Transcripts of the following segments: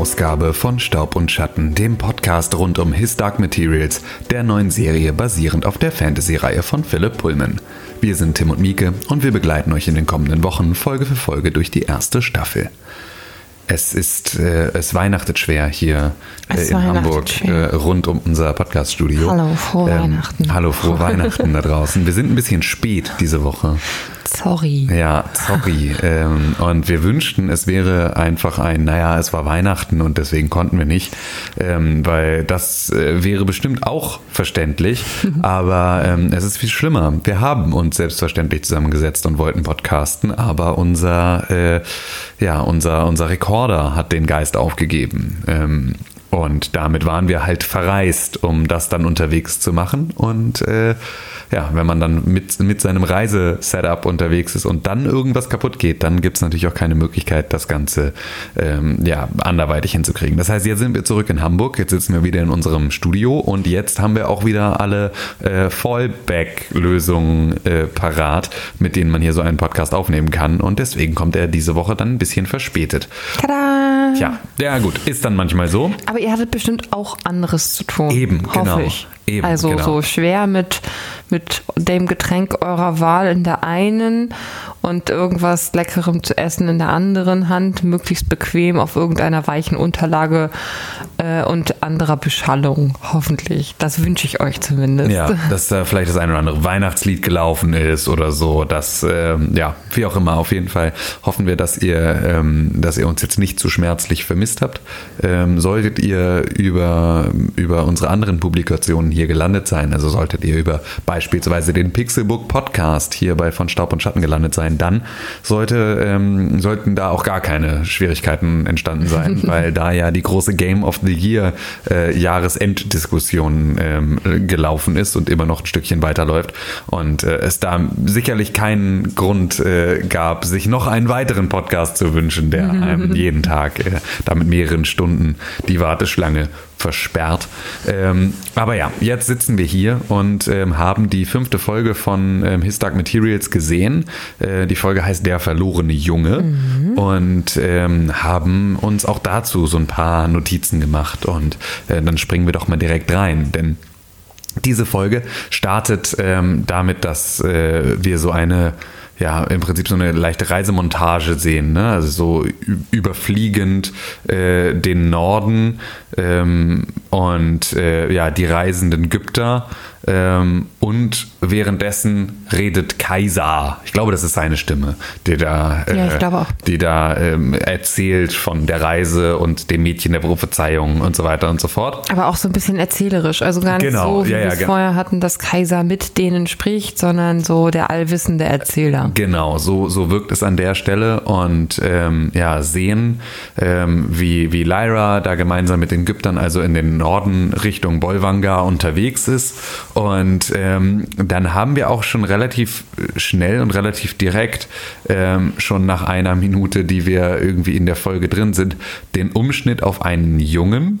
Ausgabe von Staub und Schatten, dem Podcast rund um His Dark Materials, der neuen Serie basierend auf der Fantasy-Reihe von Philipp Pullman. Wir sind Tim und Mieke und wir begleiten euch in den kommenden Wochen Folge für Folge durch die erste Staffel. Es ist, äh, es weihnachtet schwer hier äh, in Hamburg. Äh, rund um unser Podcast-Studio. Hallo, frohe Weihnachten. Hallo, frohe Weihnachten da draußen. Wir sind ein bisschen spät diese Woche. Sorry. Ja, sorry. ähm, und wir wünschten, es wäre einfach ein, naja, es war Weihnachten und deswegen konnten wir nicht, ähm, weil das äh, wäre bestimmt auch verständlich, aber ähm, es ist viel schlimmer. Wir haben uns selbstverständlich zusammengesetzt und wollten podcasten, aber unser, äh, ja, unser, unser Rekorder hat den Geist aufgegeben. Und damit waren wir halt verreist, um das dann unterwegs zu machen. Und äh, ja, wenn man dann mit, mit seinem Reisesetup unterwegs ist und dann irgendwas kaputt geht, dann gibt es natürlich auch keine Möglichkeit, das Ganze ähm, ja, anderweitig hinzukriegen. Das heißt, jetzt sind wir zurück in Hamburg, jetzt sitzen wir wieder in unserem Studio und jetzt haben wir auch wieder alle äh, Fallback-Lösungen äh, parat, mit denen man hier so einen Podcast aufnehmen kann. Und deswegen kommt er diese Woche dann ein bisschen verspätet. Tada! Tja, ja gut, ist dann manchmal so. Aber ihr hattet bestimmt auch anderes zu tun. Eben, hoffe genau. ich. Eben, also genau. so schwer mit, mit dem Getränk eurer Wahl in der einen und irgendwas Leckerem zu essen in der anderen Hand, möglichst bequem auf irgendeiner weichen Unterlage äh, und anderer Beschallung, hoffentlich. Das wünsche ich euch zumindest. Ja, dass da vielleicht das ein oder andere Weihnachtslied gelaufen ist oder so. Das, ähm, ja, wie auch immer, auf jeden Fall hoffen wir, dass ihr, ähm, dass ihr uns jetzt nicht zu schmerzlich vermisst habt. Ähm, solltet ihr über, über unsere anderen Publikationen hier gelandet sein, also solltet ihr über beispielsweise den Pixelbook Podcast hier bei Von Staub und Schatten gelandet sein, dann sollte, ähm, sollten da auch gar keine Schwierigkeiten entstanden sein, weil da ja die große Game of the Year äh, Jahresenddiskussion ähm, gelaufen ist und immer noch ein Stückchen weiterläuft und äh, es da sicherlich keinen Grund äh, gab, sich noch einen weiteren Podcast zu wünschen, der einem jeden Tag äh, da mit mehreren Stunden die Warteschlange versperrt. Ähm, aber ja, jetzt sitzen wir hier und ähm, haben die fünfte Folge von ähm, His Dark Materials gesehen. Äh, die Folge heißt Der verlorene Junge und ähm, haben uns auch dazu so ein paar Notizen gemacht und äh, dann springen wir doch mal direkt rein, denn diese Folge startet ähm, damit, dass äh, wir so eine, ja, im Prinzip so eine leichte Reisemontage sehen, ne? also so überfliegend äh, den Norden ähm, und äh, ja, die reisenden Gypter ähm, und währenddessen redet Kaiser. Ich glaube, das ist seine Stimme, die da, Ja, äh, auch. die da ähm, erzählt von der Reise und dem Mädchen der Prophezeiung und so weiter und so fort. Aber auch so ein bisschen erzählerisch. Also gar nicht Genau, so, wie ja, ja, wir es vorher hatten, dass Kaiser mit denen spricht, sondern so der allwissende Erzähler. Genau, so, so wirkt es an der Stelle und ähm, ja, sehen, ähm, wie, wie Lyra da gemeinsam mit den Ägyptern also in den Norden Richtung Bolvangar unterwegs ist. Und ähm, dann haben wir auch schon relativ schnell und relativ direkt, ähm, schon nach einer Minute, die wir irgendwie in der Folge drin sind, den Umschnitt auf einen Jungen,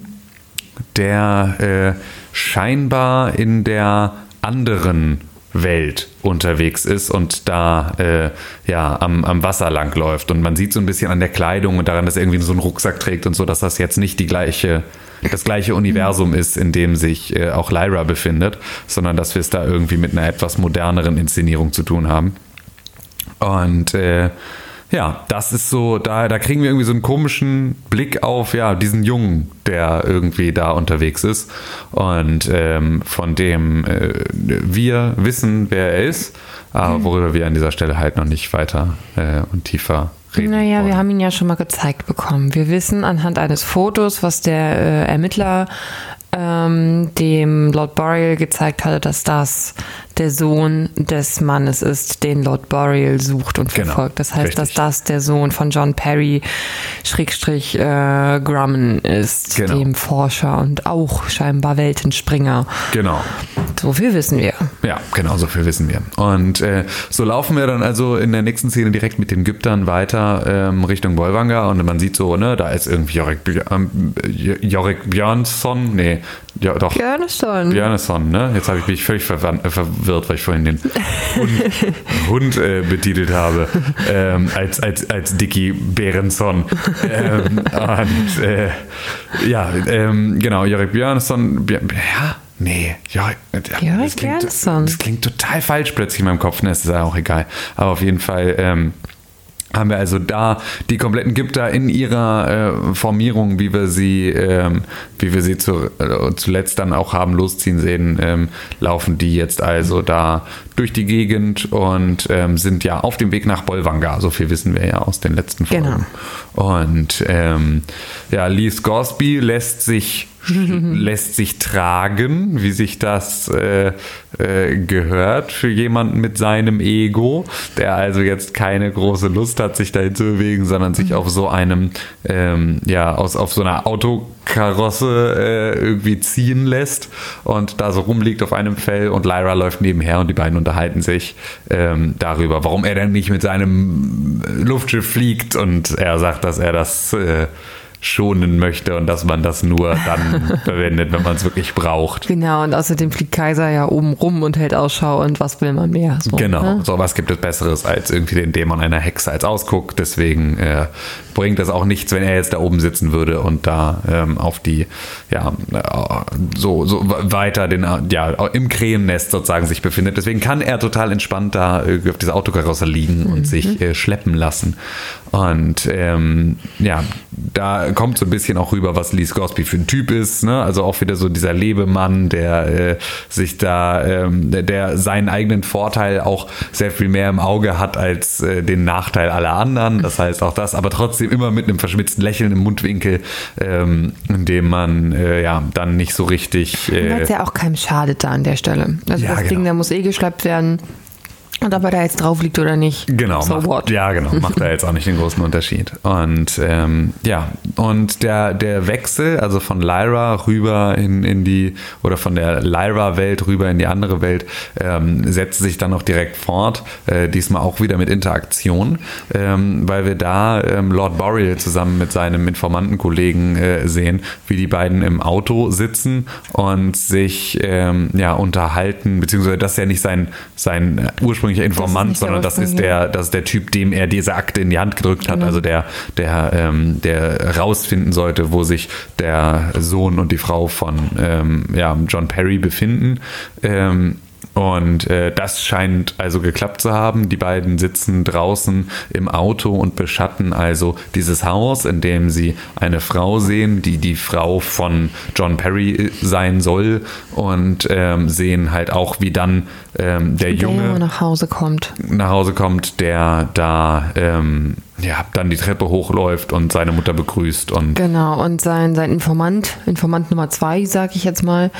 der äh, scheinbar in der anderen Welt unterwegs ist und da äh, ja am, am Wasser lang läuft und man sieht so ein bisschen an der Kleidung und daran, dass er irgendwie so einen Rucksack trägt und so, dass das jetzt nicht die gleiche das gleiche Universum ist, in dem sich äh, auch Lyra befindet, sondern dass wir es da irgendwie mit einer etwas moderneren Inszenierung zu tun haben. Und äh, ja, das ist so, da, da kriegen wir irgendwie so einen komischen Blick auf ja, diesen Jungen, der irgendwie da unterwegs ist und ähm, von dem äh, wir wissen, wer er ist, aber worüber wir an dieser Stelle halt noch nicht weiter äh, und tiefer reden. Naja, wollen. wir haben ihn ja schon mal gezeigt bekommen. Wir wissen anhand eines Fotos, was der äh, Ermittler ähm, dem Lord Boreal gezeigt hatte, dass das der Sohn des Mannes ist, den Lord Boreal sucht und Genau, verfolgt. Das heißt, richtig. dass das der Sohn von John Perry Schrägstrich äh, Grumman ist, Genau. dem Forscher und auch scheinbar Weltenspringer. Genau. So viel wissen wir. Ja, genau, so viel wissen wir. Und äh, so laufen wir dann also in der nächsten Szene direkt mit den Gyptern weiter ähm, Richtung Bolvangar und man sieht so, ne, da ist irgendwie Jorik, Bj- ähm, Jorik Björnsson, nee, ja, doch, Björnesson. Björnesson, ne? Jetzt habe ich mich völlig äh, verwirrt weil ich vorhin den Hund, Hund äh, betitelt habe, ähm, als, als, als Dicky Berenson. Ähm, und äh, ja, ähm, genau, Jörg Björnsson, ja, Nee, ja, Jörg das klingt, Björnsson. das klingt total falsch plötzlich in meinem Kopf, ne, ist ja auch egal. Aber auf jeden Fall ähm, haben wir also da die kompletten Gipter in ihrer äh, Formierung, wie wir sie, ähm, wie wir sie zu, äh, zuletzt dann auch haben losziehen sehen, ähm, laufen die jetzt also da durch die Gegend und ähm, sind ja auf dem Weg nach Bolvangar. So viel wissen wir ja aus den letzten Folgen. Genau. Und ähm, ja, Lee Scoresby lässt sich lässt sich tragen, wie sich das äh, äh, gehört für jemanden mit seinem Ego, der also jetzt keine große Lust hat, sich dahin zu bewegen, sondern sich auf so einem, ähm, ja, aus, auf so einer Autokarosse äh, irgendwie ziehen lässt und da so rumliegt auf einem Fell und Lyra läuft nebenher und die beiden unterhalten sich ähm, darüber, warum er denn nicht mit seinem Luftschiff fliegt und er sagt, dass er das äh, schonen möchte und dass man das nur dann verwendet, wenn man es wirklich braucht. Genau, und außerdem fliegt Kaiser ja oben rum und hält Ausschau und was will man mehr? So, Genau, ne? so was gibt es Besseres als irgendwie den Dämon einer Hexe als Ausguck. Deswegen äh, bringt das auch nichts, wenn er jetzt da oben sitzen würde und da ähm, auf die, ja, äh, so, so weiter den, ja, im Krähennest sozusagen sich befindet. Deswegen kann er total entspannt da äh, auf dieser Autokarosse liegen und sich äh, schleppen lassen. Und ähm, ja, da kommt so ein bisschen auch rüber, was Lee Scoresby für ein Typ ist. Ne? Also auch wieder so dieser Lebemann, der äh, sich da, ähm, der, seinen eigenen Vorteil auch sehr viel mehr im Auge hat als äh, den Nachteil aller anderen. Das heißt auch das, aber trotzdem immer mit einem verschmitzten Lächeln im Mundwinkel, ähm, in dem man äh, ja dann nicht so richtig. Weil Äh, es ja auch keinem schadet da an der Stelle. Also Ja, das Ding, genau. der muss eh geschleppt werden. Und ob er da jetzt drauf liegt oder nicht. Genau, So macht, what? ja, genau, macht da jetzt auch nicht den großen Unterschied. Und ähm, ja, und der, der Wechsel, also von Lyra rüber in, in die, oder von der Lyra-Welt rüber in die andere Welt, ähm, setzt sich dann noch direkt fort, äh, diesmal auch wieder mit Interaktion, ähm, weil wir da ähm, Lord Boreal zusammen mit seinem Informantenkollegen äh, sehen, wie die beiden im Auto sitzen und sich ähm, ja, unterhalten, beziehungsweise das ist ja nicht sein, sein äh, ursprünglicher Informant, der sondern das ist der, das ist der Typ, dem er diese Akte in die Hand gedrückt hat, Genau. also der, der, ähm, der rausfinden sollte, wo sich der Sohn und die Frau von ähm, ja, John Perry befinden. Ähm, und äh, das scheint also geklappt zu haben. Die beiden sitzen draußen im Auto und beschatten also dieses Haus, in dem sie eine Frau sehen, die die Frau von John Perry äh, sein soll und ähm, sehen halt auch, wie dann ähm, der Der Junge Junge nach Hause kommt. nach Hause kommt, der da ähm, ja, dann die Treppe hochläuft und seine Mutter begrüßt und Genau, und sein, sein Informant, Informant Nummer zwei, sag ich jetzt mal,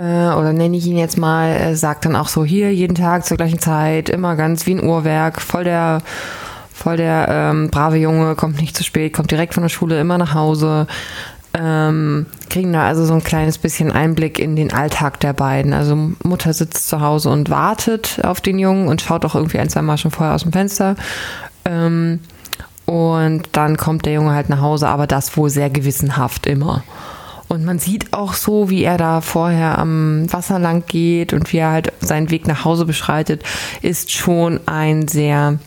oder nenne ich ihn jetzt mal, äh, sagt dann auch so, hier, jeden Tag zur gleichen Zeit, immer ganz wie ein Uhrwerk, voll der, voll der ähm, brave Junge, kommt nicht zu spät, kommt direkt von der Schule immer nach Hause. Ähm, kriegen da also so ein kleines bisschen Einblick in den Alltag der beiden. Also Mutter sitzt zu Hause und wartet auf den Jungen und schaut auch irgendwie ein, zwei Mal schon vorher aus dem Fenster. Ähm, und dann kommt der Junge halt nach Hause, aber das wohl sehr gewissenhaft immer. Und man sieht auch so, wie er da vorher am Wasser lang geht und wie er halt seinen Weg nach Hause beschreitet, ist schon ein sehr,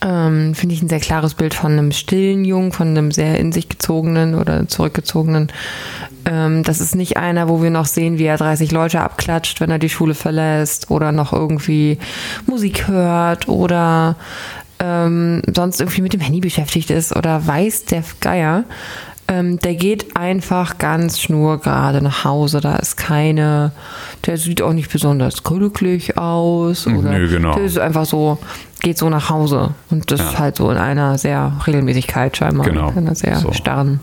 ähm, finde ich, ein sehr klares Bild von einem stillen Jungen, von einem sehr in sich gezogenen oder zurückgezogenen. Ähm, das ist nicht einer, wo wir noch sehen, wie er 30 Leute abklatscht, wenn er die Schule verlässt oder noch irgendwie Musik hört oder ähm, sonst irgendwie mit dem Handy beschäftigt ist oder weiß der Geier. Ähm, der geht einfach ganz schnurgerade nach Hause. Da ist keine, der sieht auch nicht besonders glücklich aus. Oder Nö, genau. Der ist einfach so, geht so nach Hause. Und das Ja. ist halt so in einer sehr Regelmäßigkeit scheinbar. Genau. In einer sehr So. starren.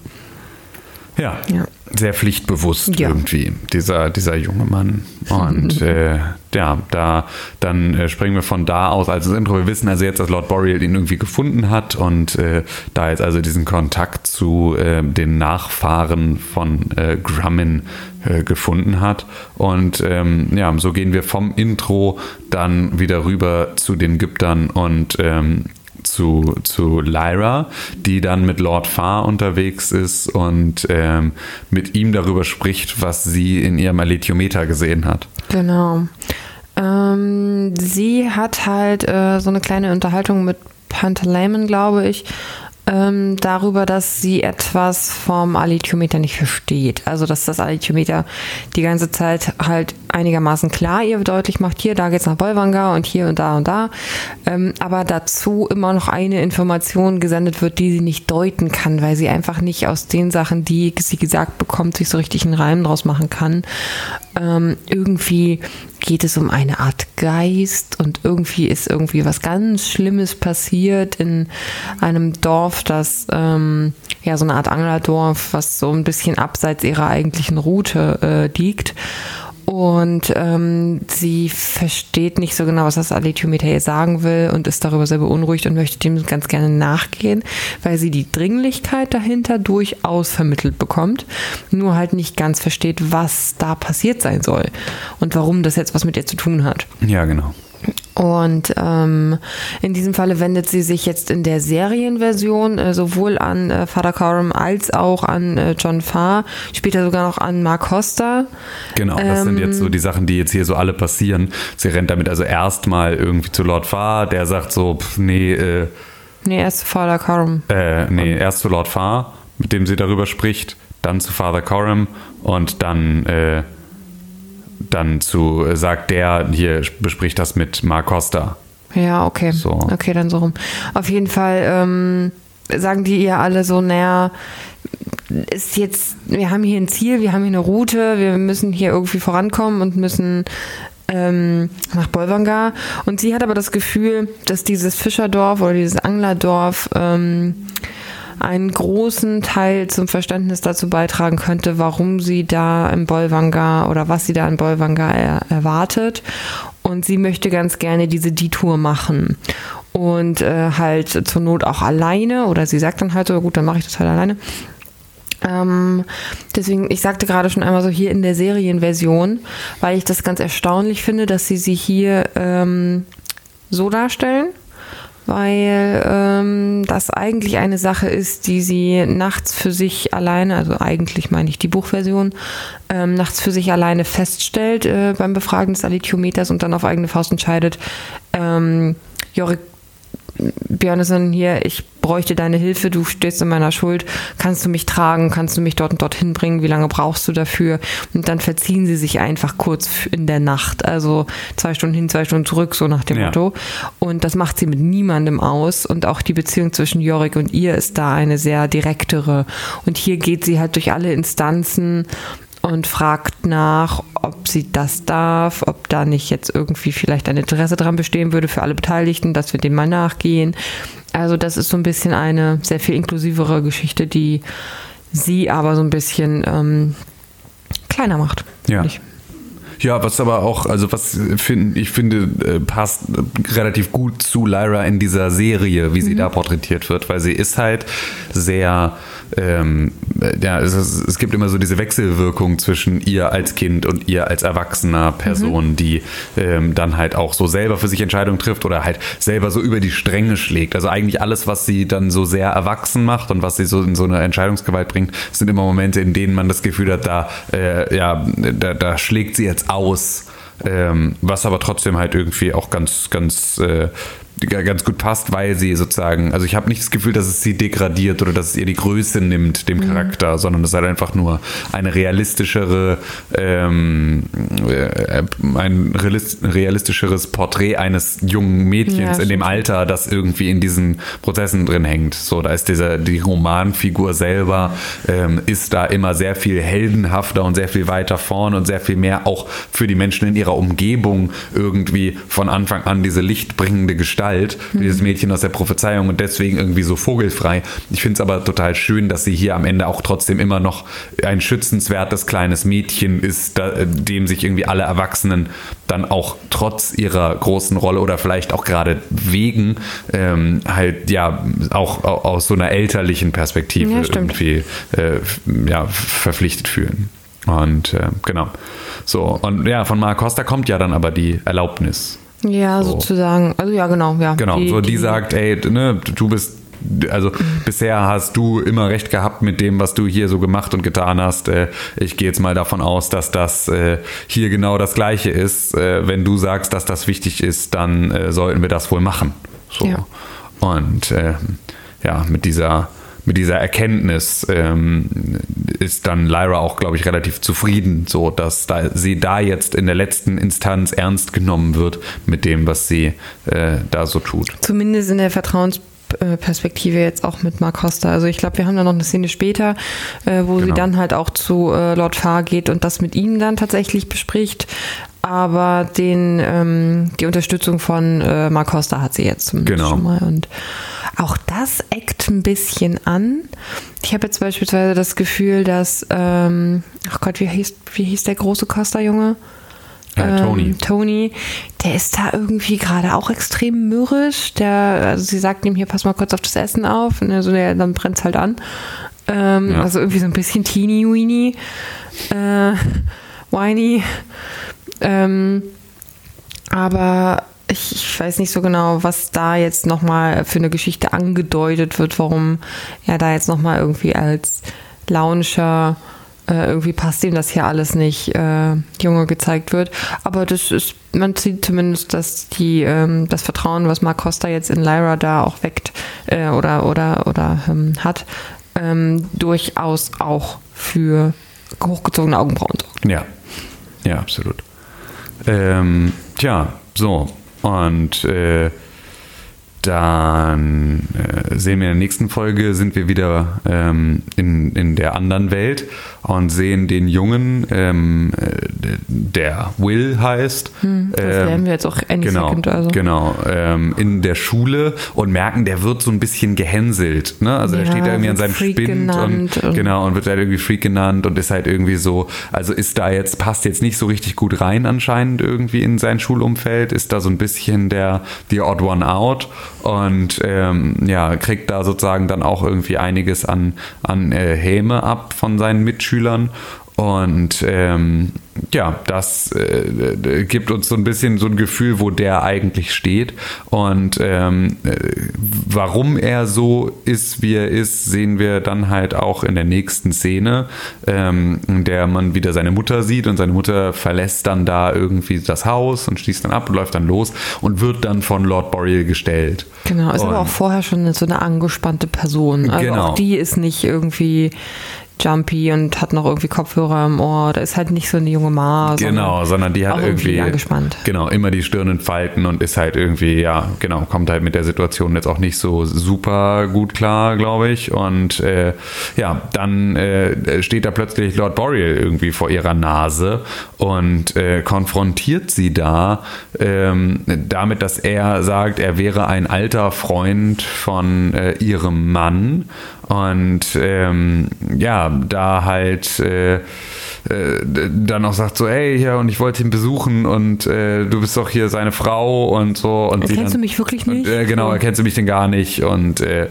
Ja, Ja. sehr pflichtbewusst Ja. irgendwie, dieser, dieser junge Mann. Und äh, ja, da dann äh, springen wir von da aus als das Intro. Wir wissen also jetzt, dass Lord Boreal ihn irgendwie gefunden hat und äh, da jetzt also diesen Kontakt zu äh, den Nachfahren von äh, Grumman äh, gefunden hat. Und ähm, ja, so gehen wir vom Intro dann wieder rüber zu den Gyptern und ähm, zu, zu Lyra, die dann mit Lord Farr unterwegs ist und ähm, mit ihm darüber spricht, was sie in ihrem Alethiometer gesehen hat. Genau. Ähm, sie hat halt äh, so eine kleine Unterhaltung mit Pantaleimon, glaube ich, ähm, darüber, dass sie etwas vom Alithiometer nicht versteht. Also, dass das Alithiometer die ganze Zeit halt einigermaßen klar ihr deutlich macht, hier, da geht's nach Bolvangar und hier und da und da. Ähm, aber dazu immer noch eine Information gesendet wird, die sie nicht deuten kann, weil sie einfach nicht aus den Sachen, die sie gesagt bekommt, sich so richtig einen Reim draus machen kann. Ähm, irgendwie geht es um eine Art Geist und irgendwie ist irgendwie was ganz Schlimmes passiert in einem Dorf, das ähm, ja so eine Art Anglerdorf, was so ein bisschen abseits ihrer eigentlichen Route äh, liegt. Und ähm, sie versteht nicht so genau, was das Alethiometer ihr sagen will und ist darüber sehr beunruhigt und möchte dem ganz gerne nachgehen, weil sie die Dringlichkeit dahinter durchaus vermittelt bekommt, nur halt nicht ganz versteht, was da passiert sein soll und warum das jetzt was mit ihr zu tun hat. Ja, genau. Und ähm, in diesem Falle wendet sie sich jetzt in der Serienversion äh, sowohl an äh, Father Coram als auch an äh, John Farr, später sogar noch an Mark Costa. Genau, das ähm, sind jetzt so die Sachen, die jetzt hier so alle passieren. Sie rennt damit also erstmal irgendwie zu Lord Farr, der sagt so, pff, nee, äh, Nee, erst zu Father Coram. Äh, nee, erst zu Lord Farr, mit dem sie darüber spricht, dann zu Father Coram und dann äh, dann zu, sagt der, hier bespricht das mit Mark Costa. Ja, okay. So. Okay, dann so rum. Auf jeden Fall ähm, sagen die ihr alle so, naja, ist jetzt, wir haben hier ein Ziel, wir haben hier eine Route, wir müssen hier irgendwie vorankommen und müssen ähm, nach Bolvangar. Und sie hat aber das Gefühl, dass dieses Fischerdorf oder dieses Anglerdorf ähm, einen großen Teil zum Verständnis dazu beitragen könnte, warum sie da im Bolvangar oder was sie da in Bolvangar er, erwartet. Und sie möchte ganz gerne diese Detour machen. Und äh, halt zur Not auch alleine. Oder sie sagt dann halt so, gut, dann mache ich das halt alleine. Ähm, deswegen, ich sagte gerade schon einmal so hier in der Serienversion, weil ich das ganz erstaunlich finde, dass sie sie hier ähm, so darstellen weil ähm, das eigentlich eine Sache ist, die sie nachts für sich alleine, also eigentlich meine ich die Buchversion, ähm, nachts für sich alleine feststellt äh, beim Befragen des Alithiometers und dann auf eigene Faust entscheidet, ähm, Jorik Björnesen hier, ich bräuchte deine Hilfe, du stehst in meiner Schuld, kannst du mich tragen, kannst du mich dort und dorthin bringen, wie lange brauchst du dafür? Und dann verziehen sie sich einfach kurz in der Nacht, also zwei Stunden hin, zwei Stunden zurück, so nach dem ja. Motto. Und das macht sie mit niemandem aus und auch die Beziehung zwischen Jorik und ihr ist da eine sehr direktere. Und hier geht sie halt durch alle Instanzen und fragt nach, ob sie das darf, ob da nicht jetzt irgendwie vielleicht ein Interesse dran bestehen würde für alle Beteiligten, dass wir dem mal nachgehen. Also das ist so ein bisschen eine sehr viel inklusivere Geschichte, die sie aber so ein bisschen ähm, kleiner macht. Ja. Ich. Ja, was aber auch, also was find, ich finde, äh, passt relativ gut zu Lyra in dieser Serie, wie sie mhm. da porträtiert wird, weil sie ist halt sehr ähm, ja, es, es, gibt immer so diese Wechselwirkung zwischen ihr als Kind und ihr als erwachsener Person, mhm. die ähm, dann halt auch so selber für sich Entscheidungen trifft oder halt selber so über die Stränge schlägt. Also eigentlich alles, was sie dann so sehr erwachsen macht und was sie so in so eine Entscheidungsgewalt bringt, sind immer Momente, in denen man das Gefühl hat, da, äh, ja, da, da schlägt sie jetzt aus. Ähm, was aber trotzdem halt irgendwie auch ganz, ganz äh, ganz gut passt, weil sie sozusagen, also ich habe nicht das Gefühl, dass es sie degradiert oder dass es ihr die Größe nimmt, dem mhm. Charakter, sondern es ist halt einfach nur eine realistischere, ähm, äh, ein realistischeres Porträt eines jungen Mädchens ja, in dem Alter, das irgendwie in diesen Prozessen drin hängt. So, da ist dieser, die Romanfigur selber ähm, ist da immer sehr viel heldenhafter und sehr viel weiter vorn und sehr viel mehr auch für die Menschen in ihrer Umgebung irgendwie von Anfang an diese lichtbringende Gestalt Gestalt, mhm. dieses Mädchen aus der Prophezeiung und deswegen irgendwie so vogelfrei. Ich finde es aber total schön, dass sie hier am Ende auch trotzdem immer noch ein schützenswertes kleines Mädchen ist, da, dem sich irgendwie alle Erwachsenen dann auch trotz ihrer großen Rolle oder vielleicht auch gerade wegen ähm, halt ja auch, auch, aus so einer elterlichen Perspektive ja, irgendwie äh, ja, verpflichtet fühlen. Und äh, genau. So, und ja, von Mark Costa kommt ja dann aber die Erlaubnis ja, so. sozusagen. Also ja, genau, ja. Genau, die, so die, die sagt, ey, ne, du bist also bisher hast du immer recht gehabt mit dem, was du hier so gemacht und getan hast. Äh, ich gehe jetzt mal davon aus, dass das äh, hier genau das Gleiche ist. Äh, wenn du sagst, dass das wichtig ist, dann sollten wir das wohl machen. So. Ja. Und äh, ja, mit dieser mit dieser Erkenntnis ähm, ist dann Lyra auch, glaube ich, relativ zufrieden, so dass da, sie da jetzt in der letzten Instanz ernst genommen wird mit dem, was sie äh, da so tut. Zumindest in der Vertrauensperspektive jetzt auch mit Mark Costa. Also ich glaube, wir haben da noch eine Szene später, äh, wo sie Genau. dann halt auch zu äh, Lord Farr geht und das mit ihm dann tatsächlich bespricht. Aber den, ähm, die Unterstützung von äh, Mark Costa hat sie jetzt zumindest Genau. schon mal. Und auch das eckt ein bisschen an. Ich habe jetzt beispielsweise das Gefühl, dass, ähm, ach Gott, wie hieß, wie hieß der große Costa-Junge? Äh, Tony. Ähm, Tony, der ist da irgendwie gerade auch extrem mürrisch. Der, also sie sagt ihm hier, pass mal kurz auf das Essen auf. Und also der, dann brennt halt an. Ähm, Ja. Also irgendwie so ein bisschen teeny-weeny, äh, whiny. Ähm, aber ich, ich weiß nicht so genau, was da jetzt nochmal für eine Geschichte angedeutet wird, warum er da jetzt nochmal irgendwie als launischer äh, irgendwie passt ihm das hier alles nicht, äh, Junge gezeigt wird. Aber das ist, man sieht zumindest, dass die, ähm, das Vertrauen, was Mark Costa jetzt in Lyra da auch weckt äh, oder, oder, oder ähm, hat, ähm, durchaus auch für hochgezogene Augenbrauen sorgt. Ja, ja, absolut. Ähm, tja, so. Und äh, dann äh, sehen wir in der nächsten Folge, sind wir wieder ähm, in, in der anderen Welt und sehen den Jungen, ähm, äh, der Will heißt. Das ähm, lernen wir jetzt auch any genau, second. Also. Genau, ähm, in der Schule und merken, der wird so ein bisschen gehänselt. Ne? Also der Ja, steht da irgendwie an seinem Freak Spind und, und- genau und wird halt irgendwie Freak genannt und ist halt irgendwie so, also ist da jetzt, passt jetzt nicht so richtig gut rein anscheinend irgendwie in sein Schulumfeld, ist da so ein bisschen der the odd one out und ähm, ja, kriegt da sozusagen dann auch irgendwie einiges an, an äh, Häme ab von seinen Mitschülern und ähm, ja, das äh, gibt uns so ein bisschen so ein Gefühl, wo der eigentlich steht. Und ähm, äh, warum er so ist, wie er ist, sehen wir dann halt auch in der nächsten Szene, ähm, in der man wieder seine Mutter sieht und seine Mutter verlässt dann da irgendwie das Haus und schließt dann ab und läuft dann los und wird dann von Lord Boreal gestellt. Genau, ist aber Und- auch vorher schon so eine angespannte Person. Also Genau. auch die ist nicht irgendwie jumpy und hat noch irgendwie Kopfhörer im Ohr. Da ist halt nicht so eine junge Ma. sondern Genau, sondern die hat auch irgendwie, angespannt. genau immer die Stirn in Falten und ist halt irgendwie ja genau kommt halt mit der Situation jetzt auch nicht so super gut klar, glaube ich. Und äh, ja, dann äh, steht da plötzlich Lord Boreal irgendwie vor ihrer Nase und äh, konfrontiert sie da ähm, damit, dass er sagt, er wäre ein alter Freund von äh, ihrem Mann und ähm, ja, da halt äh, äh, dann noch sagt so, hey, ja, und ich wollte ihn besuchen und äh, du bist doch hier seine Frau und so. Und Erkennst dann, du mich wirklich und, nicht? äh, genau, erkennst du mich denn gar nicht? Und äh,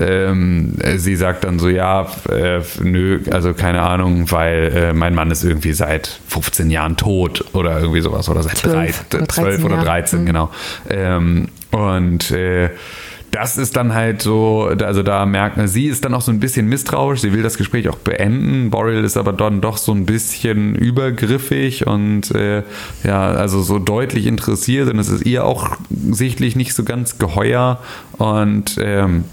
ähm, äh, sie sagt dann so, ja, äh, nö, also keine Ahnung, weil äh, mein Mann ist irgendwie seit 15 Jahren tot oder irgendwie sowas oder seit Zwölf drei, oder 12 13 oder Jahre. 13, Mhm. genau. Ähm, und äh, das ist dann halt so, also da merkt man, sie ist dann auch so ein bisschen misstrauisch, sie will das Gespräch auch beenden. Boreal ist aber dann doch so ein bisschen übergriffig und äh, ja, also so deutlich interessiert und es ist ihr auch sichtlich nicht so ganz geheuer und ähm,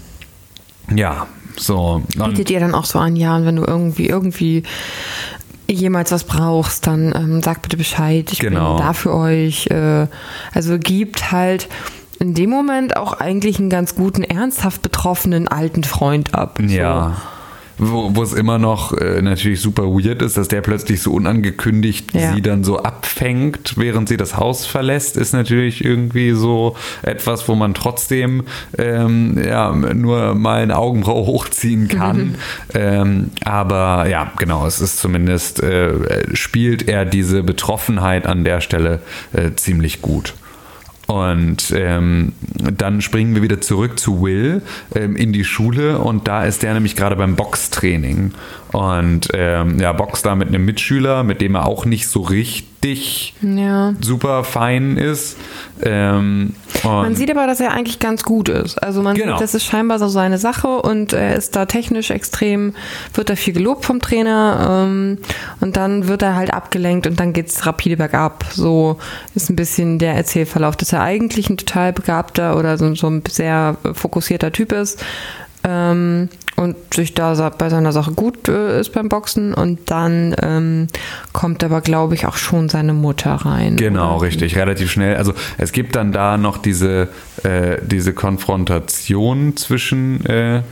ja, so. Und, Bietet ihr dann auch so an, ja, und wenn du irgendwie, irgendwie jemals was brauchst, dann ähm, sag bitte Bescheid, ich Genau. bin da für euch. Äh, also gibt halt in dem Moment auch eigentlich einen ganz guten, ernsthaft betroffenen alten Freund ab. Ja. Wo, es immer noch äh, natürlich super weird ist, dass der plötzlich so unangekündigt Ja. sie dann so abfängt, während sie das Haus verlässt, ist natürlich irgendwie so etwas, wo man trotzdem ähm, ja, nur mal eine Augenbraue hochziehen kann. ähm, aber ja, genau, es ist zumindest, äh, spielt er diese Betroffenheit an der Stelle äh, ziemlich gut. Und ähm, dann springen wir wieder zurück zu Will ähm, in die Schule und da ist der nämlich gerade beim Boxtraining. Und ähm, ja, boxt da mit einem Mitschüler, mit dem er auch nicht so richtig Ja. super fein ist. Ähm, Man und- sieht aber, dass er eigentlich ganz gut ist. Also man Genau. sieht, das ist scheinbar so seine Sache und er ist da technisch extrem, wird da viel gelobt vom Trainer ähm, und dann wird er halt abgelenkt und dann geht's rapide bergab. So ist ein bisschen der Erzählverlauf, dass er eigentlich ein total begabter oder so, so ein sehr fokussierter Typ ist. Ähm, und sich da bei seiner Sache gut äh, ist beim Boxen und dann ähm, kommt aber, glaube ich, auch schon seine Mutter rein. Genau, oder? richtig, relativ schnell. Also es gibt dann da noch diese, äh, diese Konfrontation zwischen äh,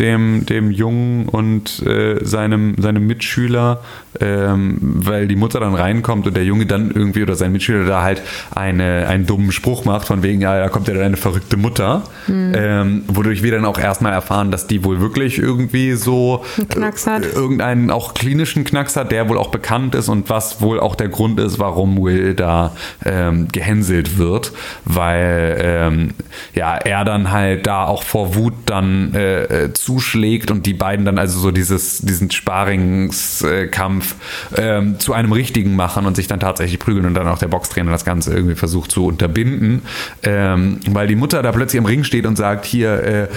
dem, dem Jungen und äh, seinem, seinem Mitschüler, ähm, weil die Mutter dann reinkommt und der Junge dann irgendwie oder sein Mitschüler da halt eine, einen dummen Spruch macht, von wegen, ja, da kommt ja deine verrückte Mutter, ähm, wodurch wir dann auch erstmal erfahren, dass die wohl wirklich irgendwie so äh, irgendeinen auch klinischen Knacks hat, der wohl auch bekannt ist und was wohl auch der Grund ist, warum Will da ähm, gehänselt wird, weil ähm, ja er dann halt da auch vor Wut dann äh, äh, zuschlägt und die beiden dann also so dieses diesen Sparingskampf ähm, zu einem richtigen machen und sich dann tatsächlich prügeln und dann auch der Boxtrainer das Ganze irgendwie versucht zu unterbinden, ähm, weil die Mutter da plötzlich im Ring steht und sagt hier äh,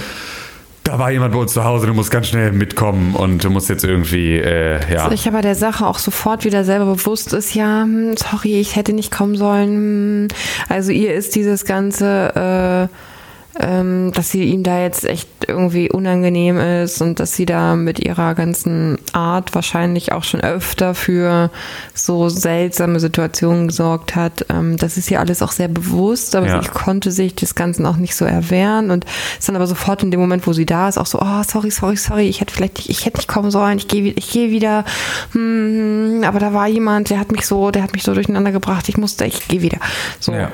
da war jemand bei uns zu Hause, du musst ganz schnell mitkommen und du musst jetzt irgendwie, äh, ja. Ich aber der Sache auch sofort wieder selber bewusst ist, ja, hm, sorry, ich hätte nicht kommen sollen. hm. Also ihr ist dieses ganze, äh, ähm, dass sie ihm da jetzt echt irgendwie unangenehm ist und dass sie da mit ihrer ganzen Art wahrscheinlich auch schon öfter für so seltsame Situationen gesorgt hat. Ähm, das ist ihr alles auch sehr bewusst, aber Ja. sie konnte sich des Ganzen auch nicht so erwehren und ist dann aber sofort in dem Moment, wo sie da ist, auch so, oh, sorry, sorry, sorry, ich hätte vielleicht nicht, ich hätte nicht kommen sollen, ich gehe ich gehe wieder, hm, aber da war jemand, der hat mich so, der hat mich so durcheinander gebracht, ich musste, ich gehe wieder. So. ja.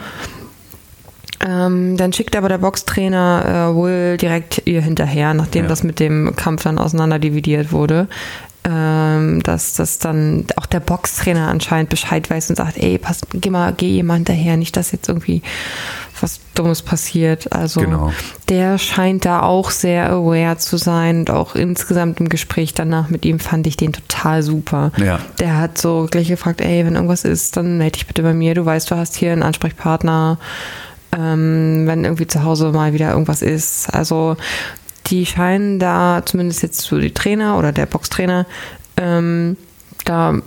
Ähm, dann schickt aber der Boxtrainer äh, Will direkt ihr hinterher, nachdem Ja. das mit dem Kampf dann auseinander dividiert wurde. Ähm, dass das dann auch der Boxtrainer anscheinend Bescheid weiß und sagt, ey, pass, geh mal, geh mal hinterher, nicht, dass jetzt irgendwie was Dummes passiert. Also Genau. der scheint da auch sehr aware zu sein und auch insgesamt im Gespräch danach mit ihm fand ich den total super. Ja. Der hat so gleich gefragt, ey, wenn irgendwas ist, dann melde dich bitte bei mir. Du weißt, du hast hier einen Ansprechpartner, ähm, wenn irgendwie zu Hause mal wieder irgendwas ist. Also die scheinen da, zumindest jetzt so die Trainer oder der Boxtrainer, ähm, da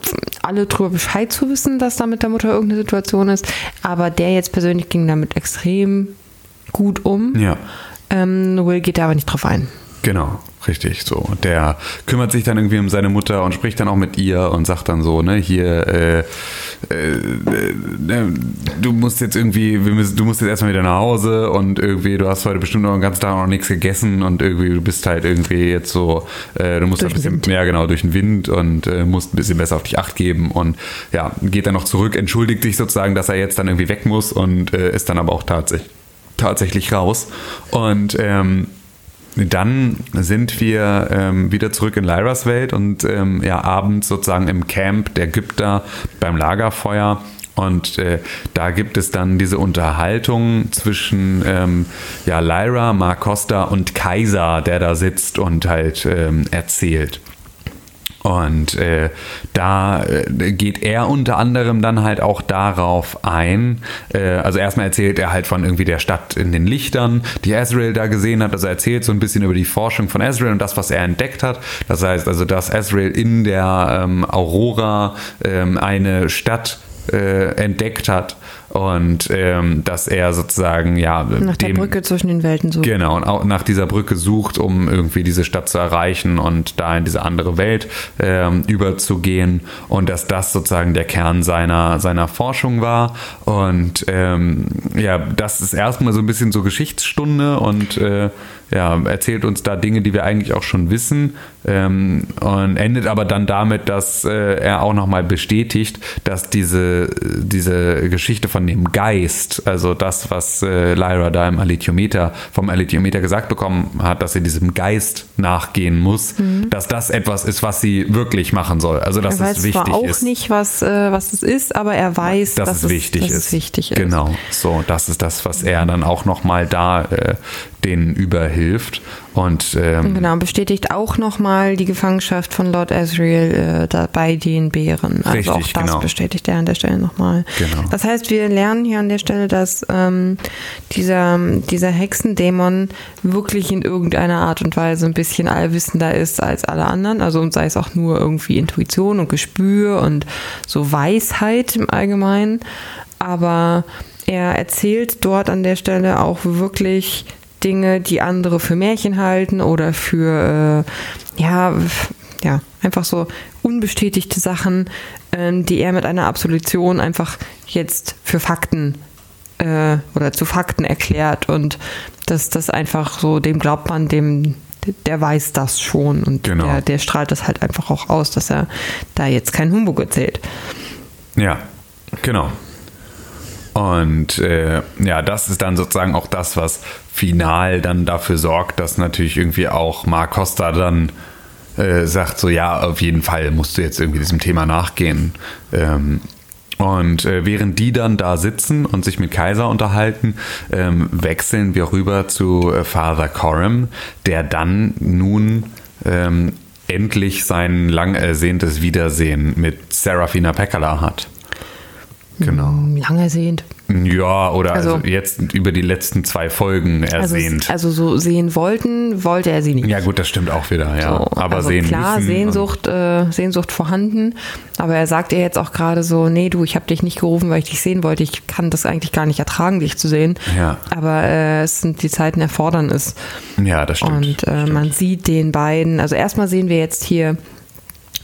alle drüber Bescheid zu wissen, dass da mit der Mutter irgendeine Situation ist. Aber der jetzt persönlich ging damit extrem gut um. Ja, Ähm, Will geht da aber nicht drauf ein. genau, richtig. So, der kümmert sich dann irgendwie um seine Mutter und spricht dann auch mit ihr und sagt dann so, ne, hier, äh, äh, äh, du musst jetzt irgendwie, müssen, du musst jetzt erstmal wieder nach Hause und irgendwie, du hast heute bestimmt noch den ganzen Tag noch nichts gegessen und irgendwie, du bist halt irgendwie jetzt so, äh, du musst Durch ein bisschen mehr genau durch den Wind und äh, musst ein bisschen besser auf dich acht geben und ja, geht dann noch zurück, entschuldigt sich sozusagen, dass er jetzt dann irgendwie weg muss und äh, ist dann aber auch tatsächlich tatsächlich raus. Und ähm, dann sind wir ähm, wieder zurück in Lyras Welt und ähm, ja, abends sozusagen im Camp der Ägypter beim Lagerfeuer. Und äh, da gibt es dann diese Unterhaltung zwischen ähm, ja, Lyra, Mark Costa und Kaiser, der da sitzt und halt ähm, erzählt. Und äh, da äh, geht er unter anderem dann halt auch darauf ein. Äh, also erstmal erzählt er halt von irgendwie der Stadt in den Lichtern, die Azrael da gesehen hat. Also er erzählt so ein bisschen über die Forschung von Azrael und das, was er entdeckt hat. Das heißt also, dass Azrael in der ähm, Aurora ähm, eine Stadt äh, entdeckt hat und ähm, dass er sozusagen ja Nach der dem- Brücke zwischen den Welten so. Genau, und auch nach dieser Brücke sucht, um irgendwie diese Stadt zu erreichen und da in diese andere Welt ähm, überzugehen. Und dass das sozusagen der Kern seiner, seiner Forschung war. Und ähm, ja, das ist erstmal so ein bisschen so Geschichtsstunde und äh, ja, erzählt uns da Dinge, die wir eigentlich auch schon wissen. Ähm, und endet aber dann damit, dass äh, er auch nochmal bestätigt, dass diese, diese Geschichte von dem Geist, also das, was äh, Lyra da im Alithiometer, vom Alithiometer gesagt bekommen hat, dass sie diesem Geist nachgehen muss, mhm. dass das etwas ist, was sie wirklich machen soll. Also dass er weiß es wichtig zwar auch ist. nicht, was, äh, was es ist, aber er weiß, dass, dass, es es, wichtig, dass ist. es wichtig ist. Genau, so, das ist das, was er dann auch nochmal da äh, denen überhilft. Und ähm, Genau, bestätigt auch nochmal die Gefangenschaft von Lord Asriel äh, da bei den Bären. Also Richtig, auch das genau. bestätigt er an der Stelle nochmal. Genau. Das heißt, wir lernen hier an der Stelle, dass ähm, dieser, dieser Hexendämon wirklich in irgendeiner Art und Weise ein bisschen allwissender ist als alle anderen. Also und sei es auch nur irgendwie Intuition und Gespür und so Weisheit im Allgemeinen. Aber er erzählt dort an der Stelle auch wirklich Dinge, die andere für Märchen halten oder für, äh, ja, ja, einfach so unbestätigte Sachen, ähm, die er mit einer Absolution einfach jetzt für Fakten äh, oder zu Fakten erklärt und dass das einfach so, dem glaubt man, dem, der weiß das schon und Genau. der, der strahlt das halt einfach auch aus, dass er da jetzt kein Humbug erzählt. Ja, genau. Und äh, ja, das ist dann sozusagen auch das, was final dann dafür sorgt, dass natürlich irgendwie auch Mark Costa dann äh, sagt, so ja, auf jeden Fall musst du jetzt irgendwie diesem Thema nachgehen. Ähm, und äh, während die dann da sitzen und sich mit Kaiser unterhalten, ähm, wechseln wir rüber zu äh, Father Coram, der dann nun ähm, endlich sein lang ersehntes Wiedersehen mit Serafina Pekkala hat. Genau. Lang ersehnt. Ja, oder also, Also- jetzt über die letzten zwei Folgen Also, ersehnt. also so sehen wollten, wollte er sie nicht. ja, gut, das stimmt auch wieder, ja. So, aber also sehen klar, Sehnsucht, äh, Sehnsucht vorhanden. Aber er sagt ihr jetzt auch gerade so, nee, du, ich habe dich nicht gerufen, weil ich dich sehen wollte. Ich kann das eigentlich gar nicht ertragen, dich zu sehen. Ja. Aber äh, es sind die Zeiten erfordern es. Ja, das stimmt. Und äh, stimmt. man sieht den beiden. Also erstmal sehen wir jetzt hier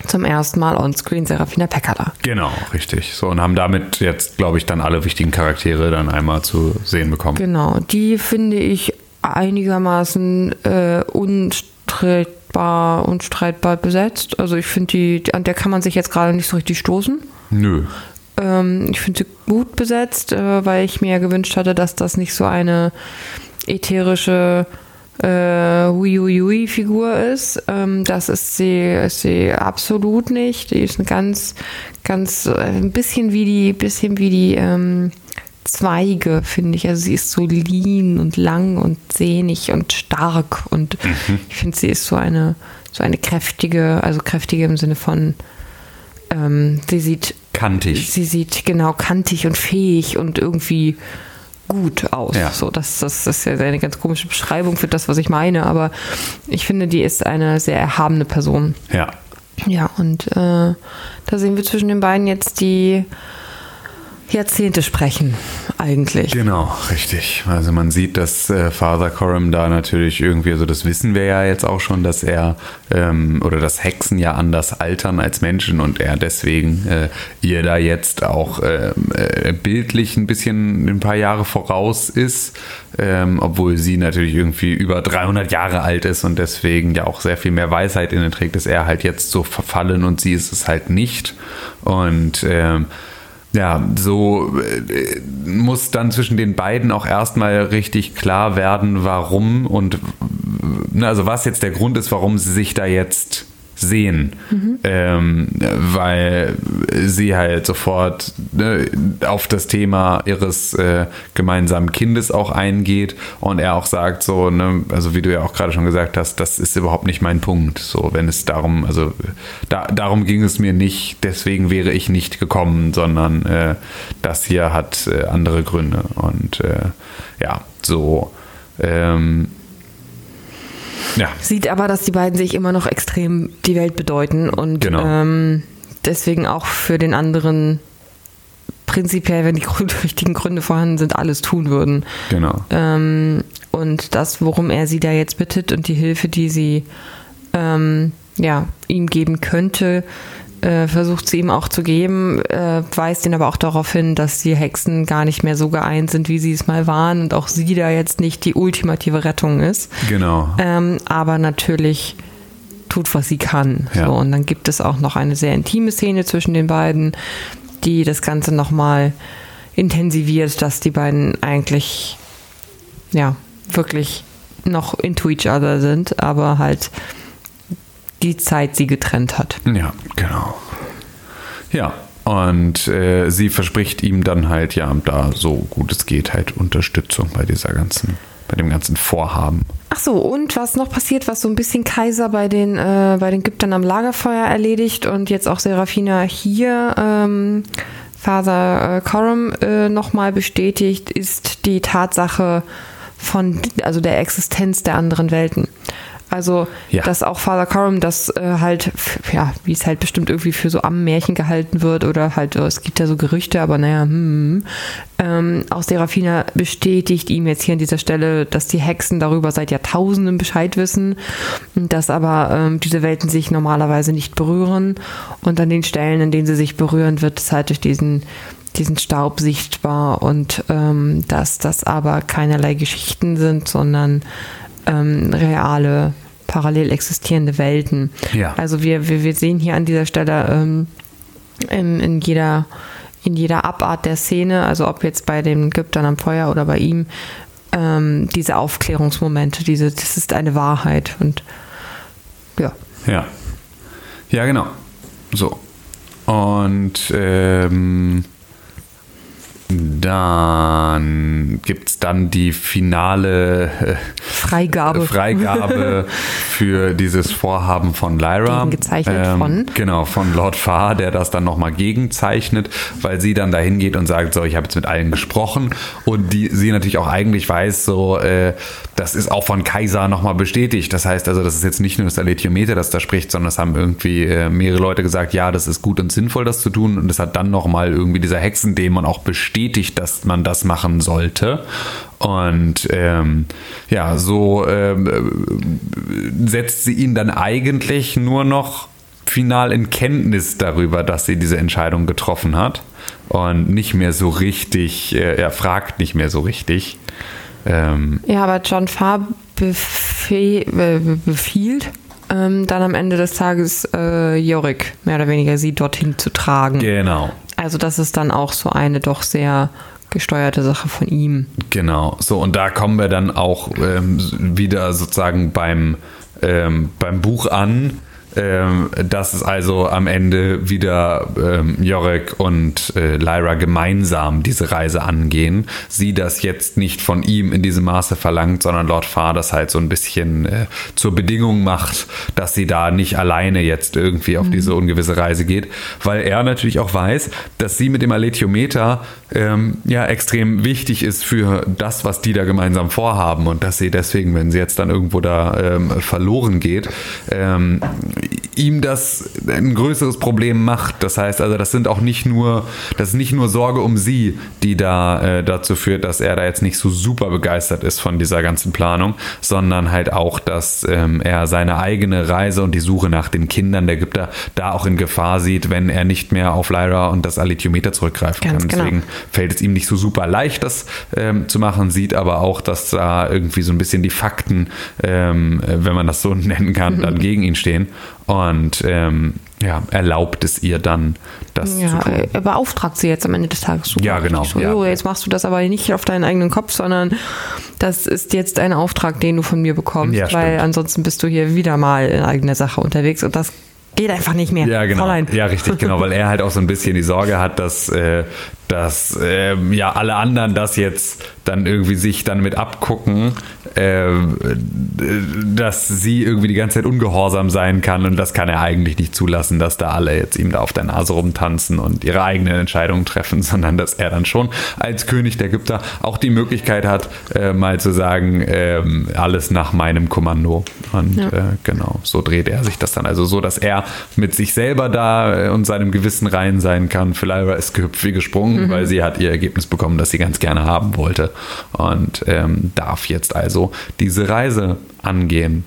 zum ersten Mal onscreen Serafina Pekkala. Genau, richtig. So, und haben damit jetzt, glaube ich, dann alle wichtigen Charaktere dann einmal zu sehen bekommen. Genau, die finde ich einigermaßen äh, unstreitbar, unstreitbar besetzt. Also ich finde die, die- an der kann man sich jetzt gerade nicht so richtig stoßen. Nö. Ähm, ich finde sie gut besetzt, äh, weil ich mir ja gewünscht hatte, dass das nicht so eine ätherische äh, Hui-Hui-Hui-Figur ist. Ähm, das ist sie, ist sie absolut nicht. Die ist eine ganz, ganz, äh, ein bisschen wie die, bisschen wie die ähm, Zweige, finde ich. Also sie ist so lean und lang und sehnig und stark und ich finde, sie ist so eine, so eine kräftige, also kräftige im Sinne von, ähm, sie sieht Kantig. Sie sieht genau kantig und fähig und irgendwie gut aus. Ja. So, das, das ist ja eine ganz komische Beschreibung für das, was ich meine, aber ich finde, die ist eine sehr erhabene Person. Ja. Ja, und äh, da sehen wir zwischen den beiden jetzt die Jahrzehnte sprechen, eigentlich. Genau, richtig. Also man sieht, dass äh, Father Coram da natürlich irgendwie, also das wissen wir ja jetzt auch schon, dass er ähm, oder dass Hexen ja anders altern als Menschen und er deswegen äh, ihr da jetzt auch ähm, äh, bildlich ein bisschen ein paar Jahre voraus ist, ähm, obwohl sie natürlich irgendwie über 300 Jahre alt ist und deswegen ja auch sehr viel mehr Weisheit in den trägt, ist er halt jetzt so verfallen und sie ist es halt nicht und ähm, ja, so äh, muss dann zwischen den beiden auch erstmal richtig klar werden, warum und äh, also was jetzt der Grund ist, warum sie sich da jetzt sehen, ähm, weil sie halt sofort ne, auf das Thema ihres äh, gemeinsamen Kindes auch eingeht und er auch sagt so, ne, also wie du ja auch gerade schon gesagt hast, das ist überhaupt nicht mein Punkt. So, wenn es darum, also da, darum ging es mir nicht, deswegen wäre ich nicht gekommen, sondern äh, das hier hat äh, andere Gründe und äh, ja, so. Ähm, ja, Sieht aber, dass die beiden sich immer noch extrem die Welt bedeuten und Genau. ähm, deswegen auch für den anderen prinzipiell, wenn die richtigen Gründe vorhanden sind, alles tun würden. genau. Ähm, und das, worum er sie da jetzt bittet und die Hilfe, die sie ähm, ja, ihm geben könnte, äh, versucht sie ihm auch zu geben, äh, weist ihn aber auch darauf hin, dass die Hexen gar nicht mehr so geeint sind, wie sie es mal waren und auch sie da jetzt nicht die ultimative Rettung ist. Genau. Ähm, aber natürlich tut, was sie kann. Ja. So, und dann gibt es auch noch eine sehr intime Szene zwischen den beiden, die das Ganze nochmal intensiviert, dass die beiden eigentlich ja wirklich noch into each other sind, aber halt die Zeit sie getrennt hat. Ja, genau. Ja, und äh, sie verspricht ihm dann halt, ja, da so gut es geht, halt Unterstützung bei dieser ganzen, bei dem ganzen Vorhaben. Ach so, und was noch passiert, was so ein bisschen Kaiser bei den, äh, bei den Gyptern am Lagerfeuer erledigt und jetzt auch Serafina hier ähm, Father äh, Coram äh, nochmal bestätigt, ist die Tatsache von, also der Existenz der anderen Welten. Also, ja. dass auch Father Coram das äh, halt, ja, wie es halt bestimmt irgendwie für so Ammenmärchen gehalten wird oder halt, oh, es gibt ja so Gerüchte, aber naja, hm, ähm, auch Serafina bestätigt ihm jetzt hier an dieser Stelle, dass die Hexen darüber seit Jahrtausenden Bescheid wissen, dass aber ähm, diese Welten sich normalerweise nicht berühren. Und an den Stellen, in denen sie sich berühren, wird es halt durch diesen diesen Staub sichtbar. Und ähm, dass das aber keinerlei Geschichten sind, sondern ähm, reale, parallel existierende Welten. Ja. Also wir, wir, wir sehen hier an dieser Stelle ähm, in, in jeder in jeder Abart der Szene, also ob jetzt bei den Ägyptern am Feuer oder bei ihm, ähm, diese Aufklärungsmomente, diese, das ist eine Wahrheit und ja. Ja. Ja, genau. So. Und ähm, dann gibt es dann die finale äh, Freigabe, Freigabe für dieses Vorhaben von Lyra. Gezeichnet ähm, von? Genau, von Lord Farr, der das dann nochmal gegenzeichnet, weil sie dann dahin geht und sagt, so, ich habe jetzt mit allen gesprochen und die, sie natürlich auch eigentlich weiß, so, äh, das ist auch von Kaiser nochmal bestätigt. Das heißt also, das ist jetzt nicht nur das Aletiometer, das da spricht, sondern es haben irgendwie äh, mehrere Leute gesagt, ja, das ist gut und sinnvoll, das zu tun und es hat dann nochmal irgendwie dieser Hexendämon auch bestätigt, bestätigt, dass man das machen sollte. Und ähm, ja, so ähm, setzt sie ihn dann eigentlich nur noch final in Kenntnis darüber, dass sie diese Entscheidung getroffen hat und nicht mehr so richtig, äh, er fragt nicht mehr so richtig. Ähm, ja, aber John Farr befiehlt ähm, dann am Ende des Tages äh, Jorik mehr oder weniger sie dorthin zu tragen. Genau. Also das ist dann auch so eine doch sehr gesteuerte Sache von ihm. Genau, so und da kommen wir dann auch ähm, wieder sozusagen beim, ähm, beim Buch an ähm, dass es also am Ende wieder ähm, Jorek und äh, Lyra gemeinsam diese Reise angehen. Sie das jetzt nicht von ihm in diesem Maße verlangt, sondern Lord Farr das halt so ein bisschen äh, zur Bedingung macht, dass sie da nicht alleine jetzt irgendwie auf mhm. diese ungewisse Reise geht, weil er natürlich auch weiß, dass sie mit dem Aletiometer ähm, ja extrem wichtig ist für das, was die da gemeinsam vorhaben und dass sie deswegen, wenn sie jetzt dann irgendwo da ähm, verloren geht, ähm, ihm das ein größeres Problem macht. Das heißt also, das sind auch nicht nur, das ist nicht nur Sorge um sie, die da äh, dazu führt, dass er da jetzt nicht so super begeistert ist von dieser ganzen Planung, sondern halt auch, dass ähm, er seine eigene Reise und die Suche nach den Kindern der Ägypter da auch in Gefahr sieht, wenn er nicht mehr auf Lyra und das Alithiometer zurückgreifen Ganz kann. Genau. Deswegen fällt es ihm nicht so super leicht, das ähm, zu machen, sieht aber auch, dass da irgendwie so ein bisschen die Fakten, ähm, wenn man das so nennen kann, dann gegen ihn stehen und ähm, ja, erlaubt es ihr dann, das ja, zu tun. Er beauftragt sie jetzt am Ende des Tages super. Ja, genau. So, ja. jetzt machst du das aber nicht auf deinen eigenen Kopf, sondern das ist jetzt ein Auftrag, den du von mir bekommst, ja, weil ansonsten bist du hier wieder mal in eigener Sache unterwegs und das geht einfach nicht mehr. Ja, genau. Fräulein. Ja, richtig, genau, weil er halt auch so ein bisschen die Sorge hat, dass, äh, dass äh, ja alle anderen das jetzt dann irgendwie sich dann mit abgucken, äh, dass sie irgendwie die ganze Zeit ungehorsam sein kann und das kann er eigentlich nicht zulassen, dass da alle jetzt ihm da auf der Nase rumtanzen und ihre eigenen Entscheidungen treffen, sondern dass er dann schon als König der Ägypter auch die Möglichkeit hat, äh, mal zu sagen, äh, alles nach meinem Kommando. Und ja. Äh, genau, so dreht er sich das dann. Also so, dass er mit sich selber da äh, und seinem Gewissen rein sein kann. Lyra ist gehüpft wie gesprungen, mhm. weil sie hat ihr Ergebnis bekommen, das sie ganz gerne haben wollte und ähm, darf jetzt also diese Reise angehen.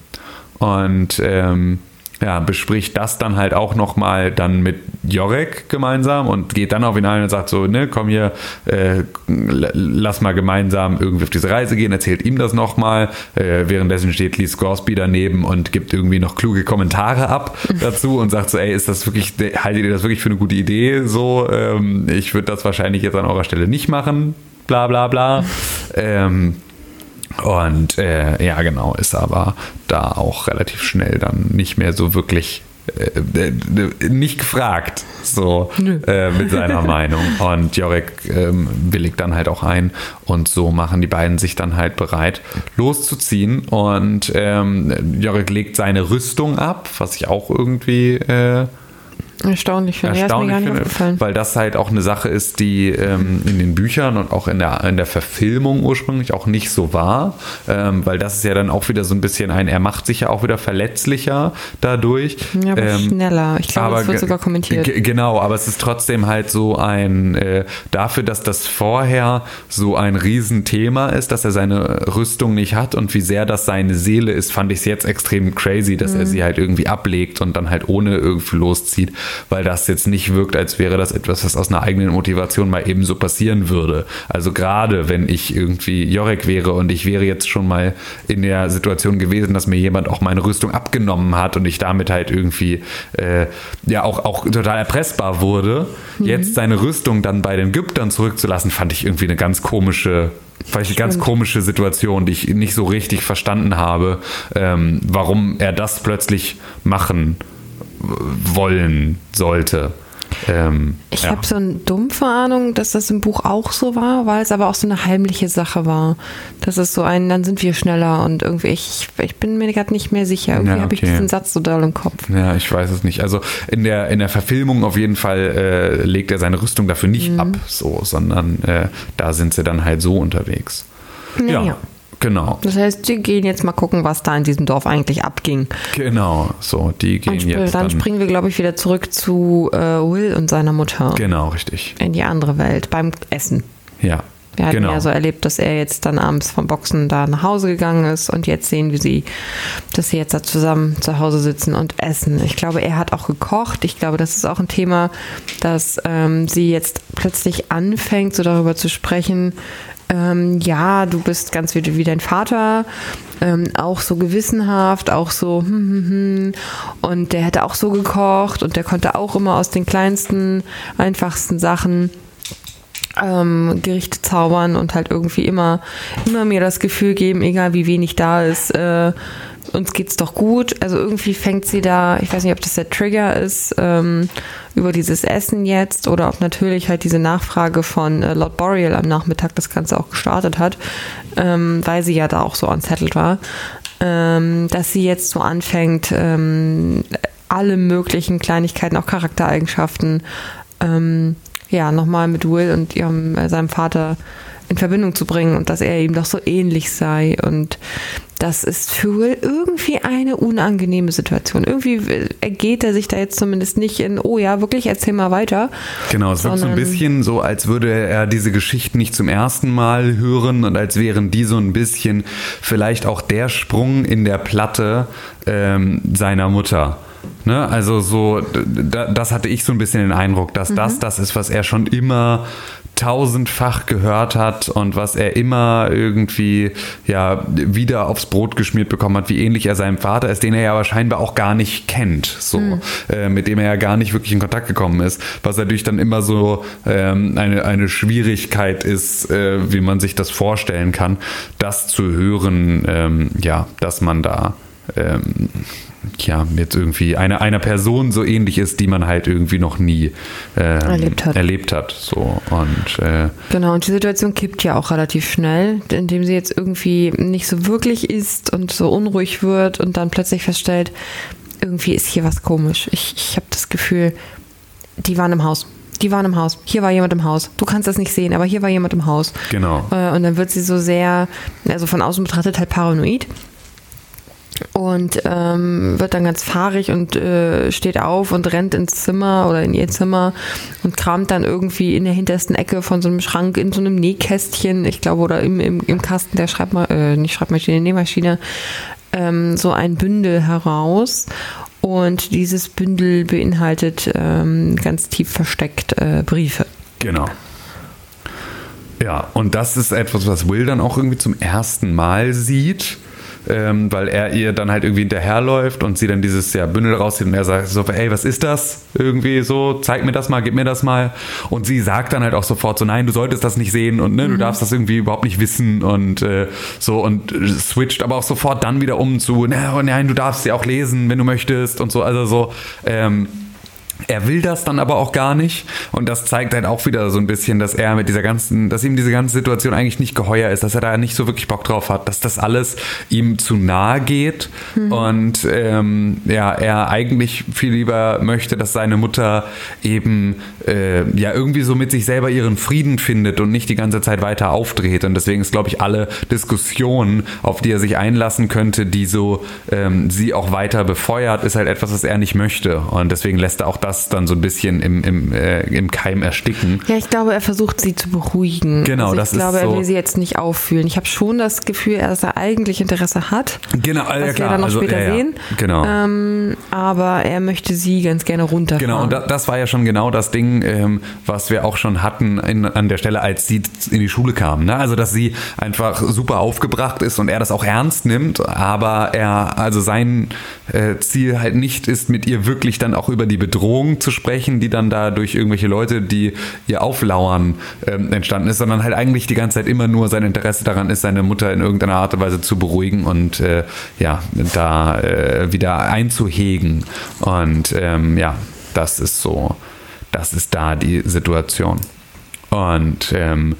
Und ähm, ja, bespricht das dann halt auch nochmal dann mit Jorek gemeinsam und geht dann auf ihn ein und sagt so, ne, komm hier, äh, lass mal gemeinsam irgendwie auf diese Reise gehen, erzählt ihm das nochmal. Äh, währenddessen steht Lee Scoresby daneben und gibt irgendwie noch kluge Kommentare ab dazu und sagt so, ey, ist das wirklich, haltet ihr das wirklich für eine gute Idee? So, ähm, ich würde das wahrscheinlich jetzt an eurer Stelle nicht machen, bla bla bla. ähm, und äh, ja, genau, ist aber da auch relativ schnell dann nicht mehr so wirklich äh, äh, nicht gefragt, so äh, mit seiner Meinung. Und Jorek ähm, willigt dann halt auch ein und so machen die beiden sich dann halt bereit, loszuziehen. Und ähm, Jorek legt seine Rüstung ab, was ich auch irgendwie äh, Erstaunlich finde. Erstaunlich ja, finde, weil das halt auch eine Sache ist, die ähm, in den Büchern und auch in der, in der Verfilmung ursprünglich auch nicht so war, ähm, weil das ist ja dann auch wieder so ein bisschen ein, er macht sich ja auch wieder verletzlicher dadurch. Ja, aber ähm, schneller. Ich glaube, das wird sogar kommentiert. Genau, aber es ist trotzdem halt so ein, äh, dafür, dass das vorher so ein Riesenthema ist, dass er seine Rüstung nicht hat und wie sehr das seine Seele ist, fand ich es jetzt extrem crazy, dass mhm. er sie halt irgendwie ablegt und dann halt ohne irgendwie loszieht weil das jetzt nicht wirkt, als wäre das etwas, was aus einer eigenen Motivation mal eben so passieren würde. Also gerade wenn ich irgendwie Jorek wäre und ich wäre jetzt schon mal in der Situation gewesen, dass mir jemand auch meine Rüstung abgenommen hat und ich damit halt irgendwie äh, ja auch, auch total erpressbar wurde, mhm. jetzt seine Rüstung dann bei den Ägyptern zurückzulassen, fand ich irgendwie eine ganz komische ich eine ganz komische Situation, die ich nicht so richtig verstanden habe, ähm, warum er das plötzlich machen wollen sollte. Ähm, ich ja. habe so eine dumpfe Ahnung, dass das im Buch auch so war, weil es aber auch so eine heimliche Sache war. Das ist so ein, dann sind wir schneller und irgendwie, ich, ich bin mir gerade nicht mehr sicher. Irgendwie ja, okay. habe ich diesen Satz so doll im Kopf. Ja, ich weiß es nicht. Also in der, in der Verfilmung auf jeden Fall äh, legt er seine Rüstung dafür nicht mhm. ab, so, sondern äh, da sind sie dann halt so unterwegs. Ja. ja. Genau. Das heißt, die gehen jetzt mal gucken, was da in diesem Dorf eigentlich abging. Genau, so, die gehen und jetzt. Dann, dann springen wir, glaube ich, wieder zurück zu äh, Will und seiner Mutter. Genau, richtig. In die andere Welt, beim Essen. Ja. Wir hatten genau. ja so erlebt, dass er jetzt dann abends vom Boxen da nach Hause gegangen ist und jetzt sehen wir sie, dass sie jetzt da zusammen zu Hause sitzen und essen. Ich glaube, er hat auch gekocht. Ich glaube, das ist auch ein Thema, dass ähm, sie jetzt plötzlich anfängt, so darüber zu sprechen, ähm, ja, du bist ganz wie, wie dein Vater, ähm, auch so gewissenhaft, auch so, hm, hm, hm. und der hätte auch so gekocht und der konnte auch immer aus den kleinsten, einfachsten Sachen ähm, Gerichte zaubern und halt irgendwie immer, immer mir das Gefühl geben, egal wie wenig da ist, äh, uns geht's doch gut. Also irgendwie fängt sie da, ich weiß nicht, ob das der Trigger ist, ähm, über dieses Essen jetzt oder ob natürlich halt diese Nachfrage von äh, Lord Boreal am Nachmittag das Ganze auch gestartet hat, ähm, weil sie ja da auch so unsettled war, ähm, dass sie jetzt so anfängt, ähm, alle möglichen Kleinigkeiten, auch Charaktereigenschaften, ähm, ja, nochmal mit Will und ihrem, äh, seinem Vater in Verbindung zu bringen und dass er ihm doch so ähnlich sei. Und das ist für Will irgendwie eine unangenehme Situation. Irgendwie ergeht er sich da jetzt zumindest nicht in, oh ja, wirklich, erzähl mal weiter. Genau, es wirkt so ein bisschen so, als würde er diese Geschichten nicht zum ersten Mal hören und als wären die so ein bisschen vielleicht auch der Sprung in der Platte ähm, seiner Mutter. Ne? Also so, das hatte ich so ein bisschen den Eindruck, dass mhm. das das ist, was er schon immer tausendfach gehört hat und was er immer irgendwie ja wieder aufs Brot geschmiert bekommen hat, wie ähnlich er seinem Vater ist, den er ja wahrscheinlich auch gar nicht kennt, so mhm. äh, mit dem er ja gar nicht wirklich in Kontakt gekommen ist, was natürlich dann immer so ähm, eine, eine Schwierigkeit ist, äh, wie man sich das vorstellen kann, das zu hören, ähm, ja, dass man da ähm, ja, jetzt irgendwie eine, einer Person so ähnlich ist, die man halt irgendwie noch nie äh, erlebt hat. Erlebt hat so. und, äh, genau, und die Situation kippt ja auch relativ schnell, indem sie jetzt irgendwie nicht so wirklich ist und so unruhig wird und dann plötzlich feststellt, irgendwie ist hier was komisch. Ich, ich habe das Gefühl, die waren im Haus. Die waren im Haus. Hier war jemand im Haus. Du kannst das nicht sehen, aber hier war jemand im Haus. Genau. Äh, und dann wird sie so sehr, also von außen betrachtet halt paranoid und ähm, wird dann ganz fahrig und äh, steht auf und rennt ins Zimmer oder in ihr Zimmer und kramt dann irgendwie in der hintersten Ecke von so einem Schrank in so einem Nähkästchen, ich glaube, oder im, im, im Kasten der Schreibmaschine, äh, nicht Schreibmaschine, Nähmaschine, ähm, so ein Bündel heraus Und dieses Bündel beinhaltet ähm, ganz tief versteckt äh, Briefe. Genau. Ja, und das ist etwas, was Will dann auch irgendwie zum ersten Mal sieht ähm, weil er ihr dann halt irgendwie hinterherläuft und sie dann dieses ja, Bündel rauszieht und er sagt so, ey, was ist das? Irgendwie so, zeig mir das mal, gib mir das mal. Und sie sagt dann halt auch sofort so, nein, du solltest das nicht sehen und ne, mhm. du darfst das irgendwie überhaupt nicht wissen und äh, so und switcht aber auch sofort dann wieder um zu, nein, du darfst sie auch lesen, wenn du möchtest und so, also so, ähm, er will das dann aber auch gar nicht. Und das zeigt halt auch wieder so ein bisschen, dass er mit dieser ganzen, dass ihm diese ganze Situation eigentlich nicht geheuer ist, dass er da nicht so wirklich Bock drauf hat, dass das alles ihm zu nahe geht. Mhm. und ähm, ja, er eigentlich viel lieber möchte, dass seine Mutter eben äh, ja irgendwie so mit sich selber ihren Frieden findet und nicht die ganze Zeit weiter aufdreht. Und deswegen ist glaube ich alle Diskussionen, auf die er sich einlassen könnte, die so ähm, sie auch weiter befeuert, ist halt etwas, was er nicht möchte. Und deswegen lässt er auch das das dann so ein bisschen im, im, äh, im Keim ersticken. Ja, ich glaube, er versucht sie zu beruhigen. Genau, also das ist Ich glaube, er will sie jetzt nicht auffühlen. Ich habe schon das Gefühl, dass er eigentlich Interesse hat. Genau, was ja, klar. wir dann noch also, später ja, sehen. Genau. Ähm, aber er möchte sie ganz gerne runterfahren. Genau, und das war ja schon genau das Ding, ähm, was wir auch schon hatten in, an der Stelle, als sie in die Schule kam. Ne? Also, dass sie einfach super aufgebracht ist und er das auch ernst nimmt, aber er, also sein äh, Ziel halt nicht ist, mit ihr wirklich dann auch über die Bedrohung zu sprechen, die dann da durch irgendwelche Leute, die ihr auflauern, ähm, entstanden ist, sondern halt eigentlich die ganze Zeit immer nur sein Interesse daran ist, seine Mutter in irgendeiner Art und Weise zu beruhigen und äh, ja, da äh, wieder einzuhegen. Und ähm, ja, das ist so, das ist da die Situation. Und ähm,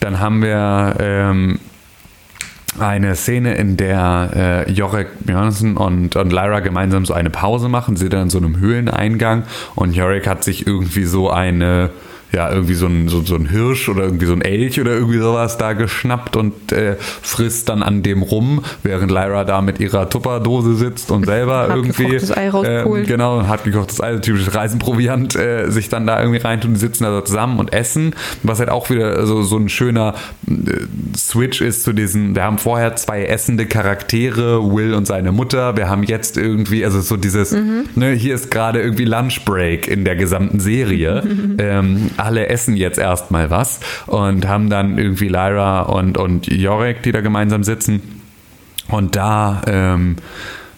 dann haben wir ähm, eine Szene, in der äh, Jorek Björnsen und, und Lyra gemeinsam so eine Pause machen. Sie dann in so einem Höhleneingang und Jorek hat sich irgendwie so eine ja, irgendwie so ein, so, so ein Hirsch oder irgendwie so ein Elch oder irgendwie sowas da geschnappt und äh, frisst dann an dem rum, während Lyra da mit ihrer Tupperdose sitzt und selber hat irgendwie. Ei äh, genau, hat gekochtes Ei, typisches Reisenproviant, äh, sich dann da irgendwie reintun, die sitzen da zusammen und essen. Was halt auch wieder so, so ein schöner äh, Switch ist zu diesen, wir haben vorher zwei essende Charaktere, Will und seine Mutter, wir haben jetzt irgendwie, also so dieses, mhm. ne, hier ist gerade irgendwie Lunchbreak in der gesamten Serie. ähm, alle essen jetzt erstmal was und haben dann irgendwie Lyra und, und Jorek, die da gemeinsam sitzen. Und da ähm,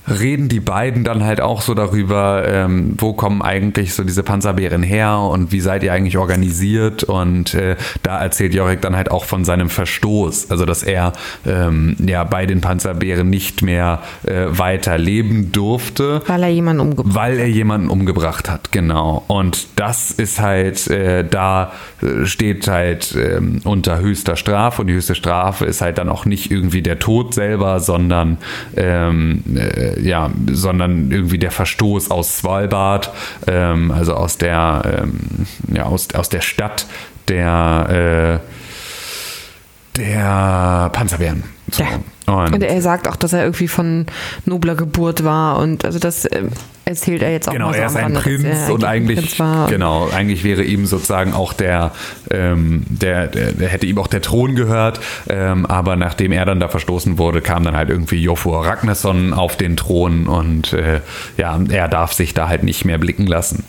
reden die beiden dann halt auch so darüber, ähm, wo kommen eigentlich so diese Panzerbären her und wie seid ihr eigentlich organisiert und äh, da erzählt Jorik dann halt auch von seinem Verstoß, also dass er ähm, ja bei den Panzerbären nicht mehr äh, weiter leben durfte. Weil er jemanden umgebracht Weil er jemanden umgebracht hat, genau. Und das ist halt, äh, da äh, steht halt ähm, unter höchster Strafe und die höchste Strafe ist halt dann auch nicht irgendwie der Tod selber, sondern ähm, äh, ja, sondern irgendwie der Verstoß aus Svalbard, ähm, also aus der, ähm, ja, aus, aus der Stadt der, äh, der Panzerbären. So. Ja. Und, und, er sagt auch, dass er irgendwie von nobler Geburt war und also das äh, erzählt er jetzt auch genau, mal so er ist ein Prinz und eigentlich genau eigentlich wäre ihm sozusagen auch der, ähm, der, der, der, hätte ihm auch der Thron gehört, ähm, aber nachdem er dann da verstoßen wurde, kam dann halt irgendwie Jofur Ragnarsson auf den Thron und äh, ja er darf sich da halt nicht mehr blicken lassen.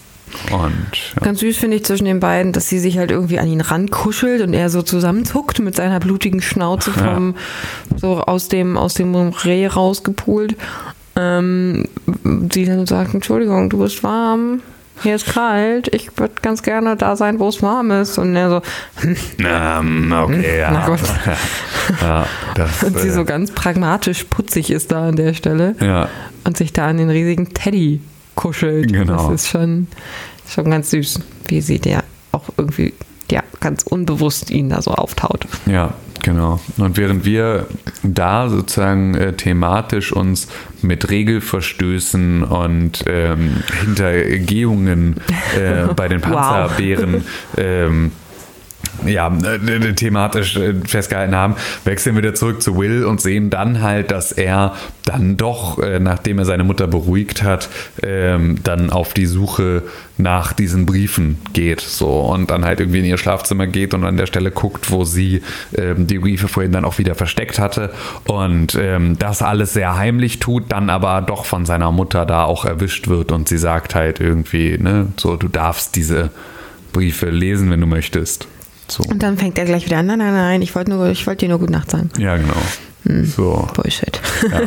Und, ja. Ganz süß finde ich zwischen den beiden, dass sie sich halt irgendwie an ihn rankuschelt und er so zusammenzuckt mit seiner blutigen Schnauze vom, ja. so aus dem, aus dem Reh rausgepult. Ähm, sie dann sagt, Entschuldigung, du bist warm, hier ist kalt, ich würde ganz gerne da sein, wo es warm ist. Und er so, hm, ähm, okay, ja. Na Gott. ja das, und sie äh, so ganz pragmatisch putzig ist da an der Stelle. Ja. Und sich da an den riesigen Teddy kuschelt. Genau. Das ist schon, schon ganz süß, wie sie der auch irgendwie ganz unbewusst ihn da so auftaut. Ja, genau. Und während wir da sozusagen äh, thematisch uns mit Regelverstößen und ähm, Hintergehungen äh, bei den Panzerbären wow. ähm, ja, äh, thematisch äh, festgehalten haben, wechseln wir wieder zurück zu Will und sehen dann halt, dass er dann doch, äh, nachdem er seine Mutter beruhigt hat, ähm, dann auf die Suche nach diesen Briefen geht so. Und dann halt irgendwie in ihr Schlafzimmer geht und an der Stelle guckt, wo sie ähm, die Briefe vorhin dann auch wieder versteckt hatte. Und ähm, das alles sehr heimlich tut, dann aber doch von seiner Mutter da auch erwischt wird und sie sagt halt irgendwie, ne, so du darfst diese Briefe lesen, wenn du möchtest. So. Und dann fängt er gleich wieder an, nein, nein, nein, ich wollte wollt dir nur Gute Nacht sagen. Ja, genau. Hm. So. Bullshit. Ja.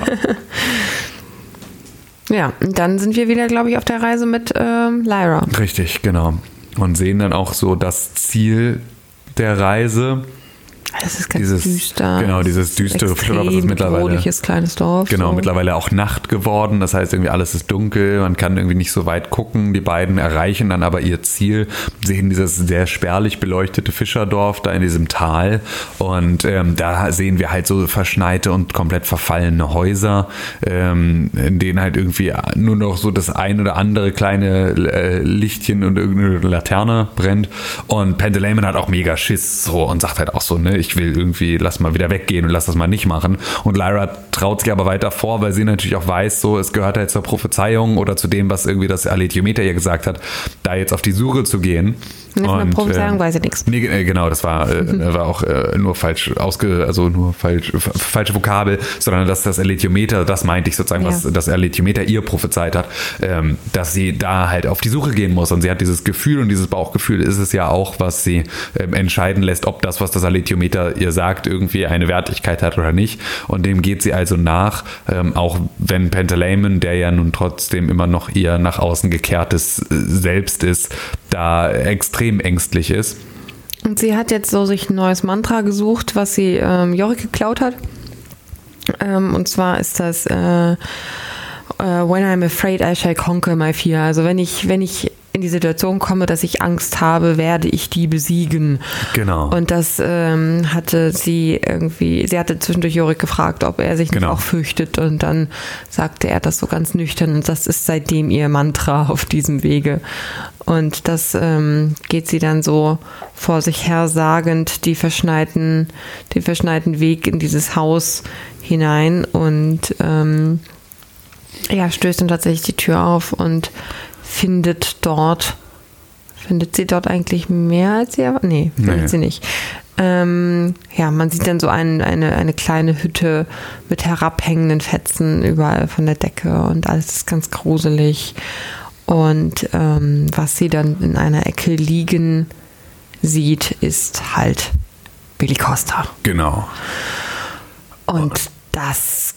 ja, und dann sind wir wieder, glaube ich, auf der Reise mit ähm, Lyra. Richtig, genau. Und sehen dann auch so das Ziel der Reise das ist ganz dieses, düster. Genau, dieses düstere Flipper, was ist mittlerweile. kleines Dorf. Genau, so. mittlerweile auch Nacht geworden. Das heißt, irgendwie alles ist dunkel, man kann irgendwie nicht so weit gucken. Die beiden erreichen dann aber ihr Ziel, sehen dieses sehr spärlich beleuchtete Fischerdorf da in diesem Tal. Und ähm, da sehen wir halt so verschneite und komplett verfallene Häuser, ähm, in denen halt irgendwie nur noch so das ein oder andere kleine äh, Lichtchen und irgendeine Laterne brennt. Und Pendelayman hat auch mega Schiss so und sagt halt auch so, ne, ich will irgendwie, lass mal wieder weggehen und lass das mal nicht machen. Und Lyra traut sich aber weiter vor, weil sie natürlich auch weiß, so, es gehört halt zur Prophezeiung oder zu dem, was irgendwie das Aletiometer ihr gesagt hat, da jetzt auf die Suche zu gehen. Von der Prophezeiung äh, weiß ich nichts. Nee, äh, genau, das war, äh, mhm. war auch äh, nur falsch ausge, also nur falsch, falsche Vokabel, sondern dass das Aletiometer, das meinte ich sozusagen, ja. was das Aletiometer ihr prophezeit hat, ähm, dass sie da halt auf die Suche gehen muss. Und sie hat dieses Gefühl und dieses Bauchgefühl ist es ja auch, was sie ähm, entscheiden lässt, ob das, was das Aletiometer ihr sagt, irgendwie eine Wertigkeit hat oder nicht. Und dem geht sie also nach, ähm, auch wenn Pentalemon, der ja nun trotzdem immer noch ihr nach außen gekehrtes äh, Selbst ist, da extrem ängstlich ist. Und sie hat jetzt so sich ein neues Mantra gesucht, was sie ähm, Jorik geklaut hat. Ähm, und zwar ist das äh, äh, When I'm afraid I shall conquer my fear. Also wenn ich, wenn ich in die Situation komme, dass ich Angst habe, werde ich die besiegen. Genau. Und das ähm, hatte sie irgendwie, sie hatte zwischendurch Jorik gefragt, ob er sich genau. nicht auch fürchtet und dann sagte er das so ganz nüchtern und das ist seitdem ihr Mantra auf diesem Wege. Und das ähm, geht sie dann so vor sich her sagend die verschneiten, den verschneiten Weg in dieses Haus hinein und ähm, ja, stößt dann tatsächlich die Tür auf und findet dort, findet sie dort eigentlich mehr als sie erwartet? Nee, findet nee. sie nicht. Ähm, ja, man sieht dann so ein, eine, eine kleine Hütte mit herabhängenden Fetzen überall von der Decke und alles ist ganz gruselig. Und ähm, was sie dann in einer Ecke liegen sieht, ist halt Billy Costa. Genau. Und das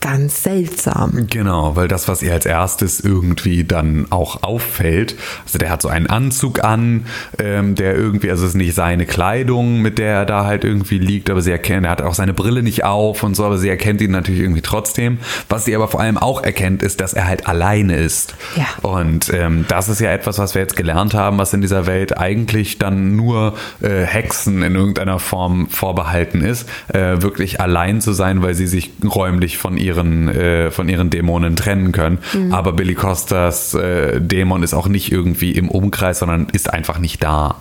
ganz seltsam. Genau, weil das, was ihr als erstes irgendwie dann auch auffällt, also der hat so einen Anzug an, ähm, der irgendwie, also es ist nicht seine Kleidung, mit der er da halt irgendwie liegt, aber sie erkennt, er hat auch seine Brille nicht auf und so, aber sie erkennt ihn natürlich irgendwie trotzdem. Was sie aber vor allem auch erkennt, ist, dass er halt alleine ist. Ja. Und ähm, das ist ja etwas, was wir jetzt gelernt haben, was in dieser Welt eigentlich dann nur äh, Hexen in irgendeiner Form vorbehalten ist, äh, wirklich allein zu sein, weil sie sich räumlich von ihrem ihren, äh, von ihren Dämonen trennen können. Mhm. Aber Billy Costas äh, Dämon ist auch nicht irgendwie im Umkreis, sondern ist einfach nicht da.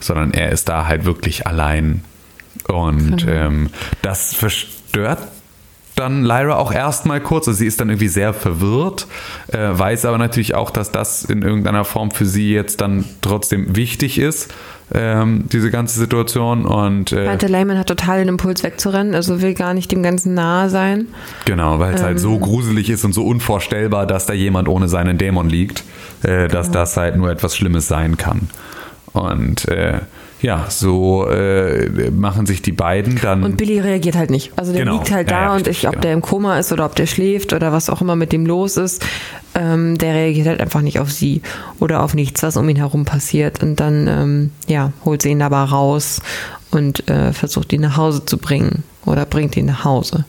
Sondern er ist da halt wirklich allein. Und mhm. ähm, das verstört dann Lyra auch erstmal kurz. Also sie ist dann irgendwie sehr verwirrt, äh, weiß aber natürlich auch, dass das in irgendeiner Form für sie jetzt dann trotzdem wichtig ist ähm, diese ganze Situation. Und, äh, Walter Lehman hat total den Impuls wegzurennen, also will gar nicht dem Ganzen nahe sein. Genau, weil es halt ähm, halt so gruselig ist und so unvorstellbar, dass da jemand ohne seinen Dämon liegt, äh, dass genau. das halt nur etwas Schlimmes sein kann. Und äh, ja, so äh, machen sich die beiden dann. Und Billy reagiert halt nicht. Also der genau. liegt halt da ja, ja, und ich, ob genau. der im Koma ist oder ob der schläft oder was auch immer mit dem los ist, ähm, der reagiert halt einfach nicht auf sie oder auf nichts, was um ihn herum passiert. Und dann, ähm, ja, holt sie ihn aber raus und äh, versucht ihn nach Hause zu bringen oder bringt ihn nach Hause.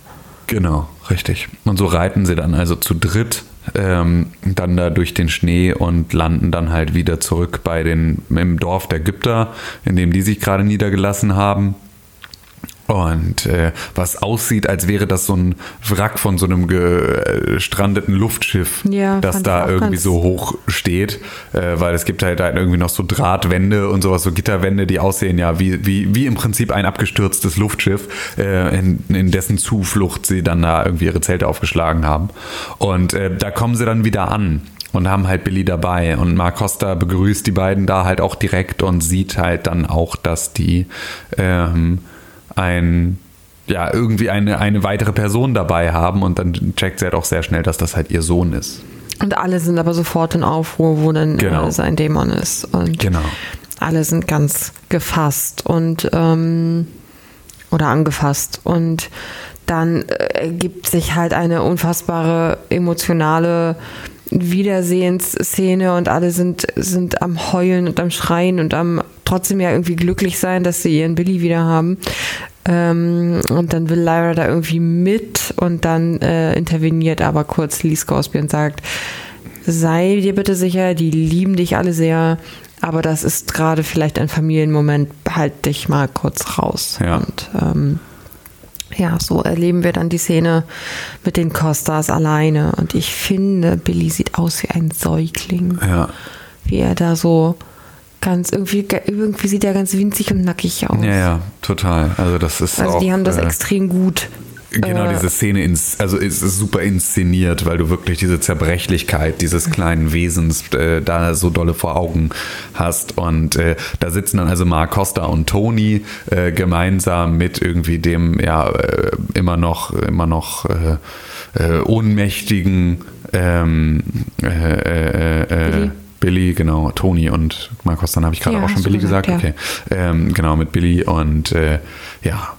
Genau, richtig. Und so reiten sie dann also zu dritt ähm, dann da durch den Schnee und landen dann halt wieder zurück bei den, im Dorf der Ägypter, in dem die sich gerade niedergelassen haben. Und äh, was aussieht, als wäre das so ein Wrack von so einem gestrandeten Luftschiff, Ja, das da irgendwie so hoch steht. Äh, weil es gibt halt, halt irgendwie noch so Drahtwände und sowas, so Gitterwände, die aussehen ja wie, wie, wie im Prinzip ein abgestürztes Luftschiff, äh, in, in dessen Zuflucht sie dann da irgendwie ihre Zelte aufgeschlagen haben. Und äh, da kommen sie dann wieder an. Und haben halt Billy dabei. Und Mark Costa begrüßt die beiden da halt auch direkt und sieht halt dann auch, dass die ähm, ein, ja, irgendwie eine, eine weitere Person dabei haben. Und dann checkt sie halt auch sehr schnell, dass das halt ihr Sohn ist. Und alle sind aber sofort in Aufruhr, wo dann Genau. äh, sein Dämon ist. Und Genau. alle sind ganz gefasst und ähm, oder angefasst. Und dann äh, ergibt sich halt eine unfassbare emotionale Wiedersehensszene und alle sind, sind am Heulen und am Schreien und am trotzdem ja irgendwie glücklich sein, dass sie ihren Billy wieder haben. Ähm, und dann will Lyra da irgendwie mit und dann äh, interveniert aber kurz Lee Scoresby und sagt, sei dir bitte sicher, die lieben dich alle sehr, aber das ist gerade vielleicht ein Familienmoment, halt dich mal kurz raus. Ja. Und ähm, ja, so erleben wir dann die Szene mit den Costas alleine. Und ich finde, Billy sieht aus wie ein Säugling. Ja. Wie er da so ganz, irgendwie, irgendwie sieht er ganz winzig und nackig aus. Ja, ja, total. Also das ist Also auch, die haben das äh, extrem gut. Genau, äh, diese Szene ins, also es ist super inszeniert, weil du wirklich diese Zerbrechlichkeit dieses kleinen Wesens äh, da so dolle vor Augen hast. Und äh, da sitzen dann also Mark Costa und Tony äh, gemeinsam mit irgendwie dem ja äh, immer noch immer noch äh, ohnmächtigen ähm, äh, äh, äh, Billy. Billy, genau, Tony und Mark Costa, habe ich gerade Ja, auch schon Billy gesagt, gesagt, ja. okay. Ähm, genau, mit Billy und äh, ja,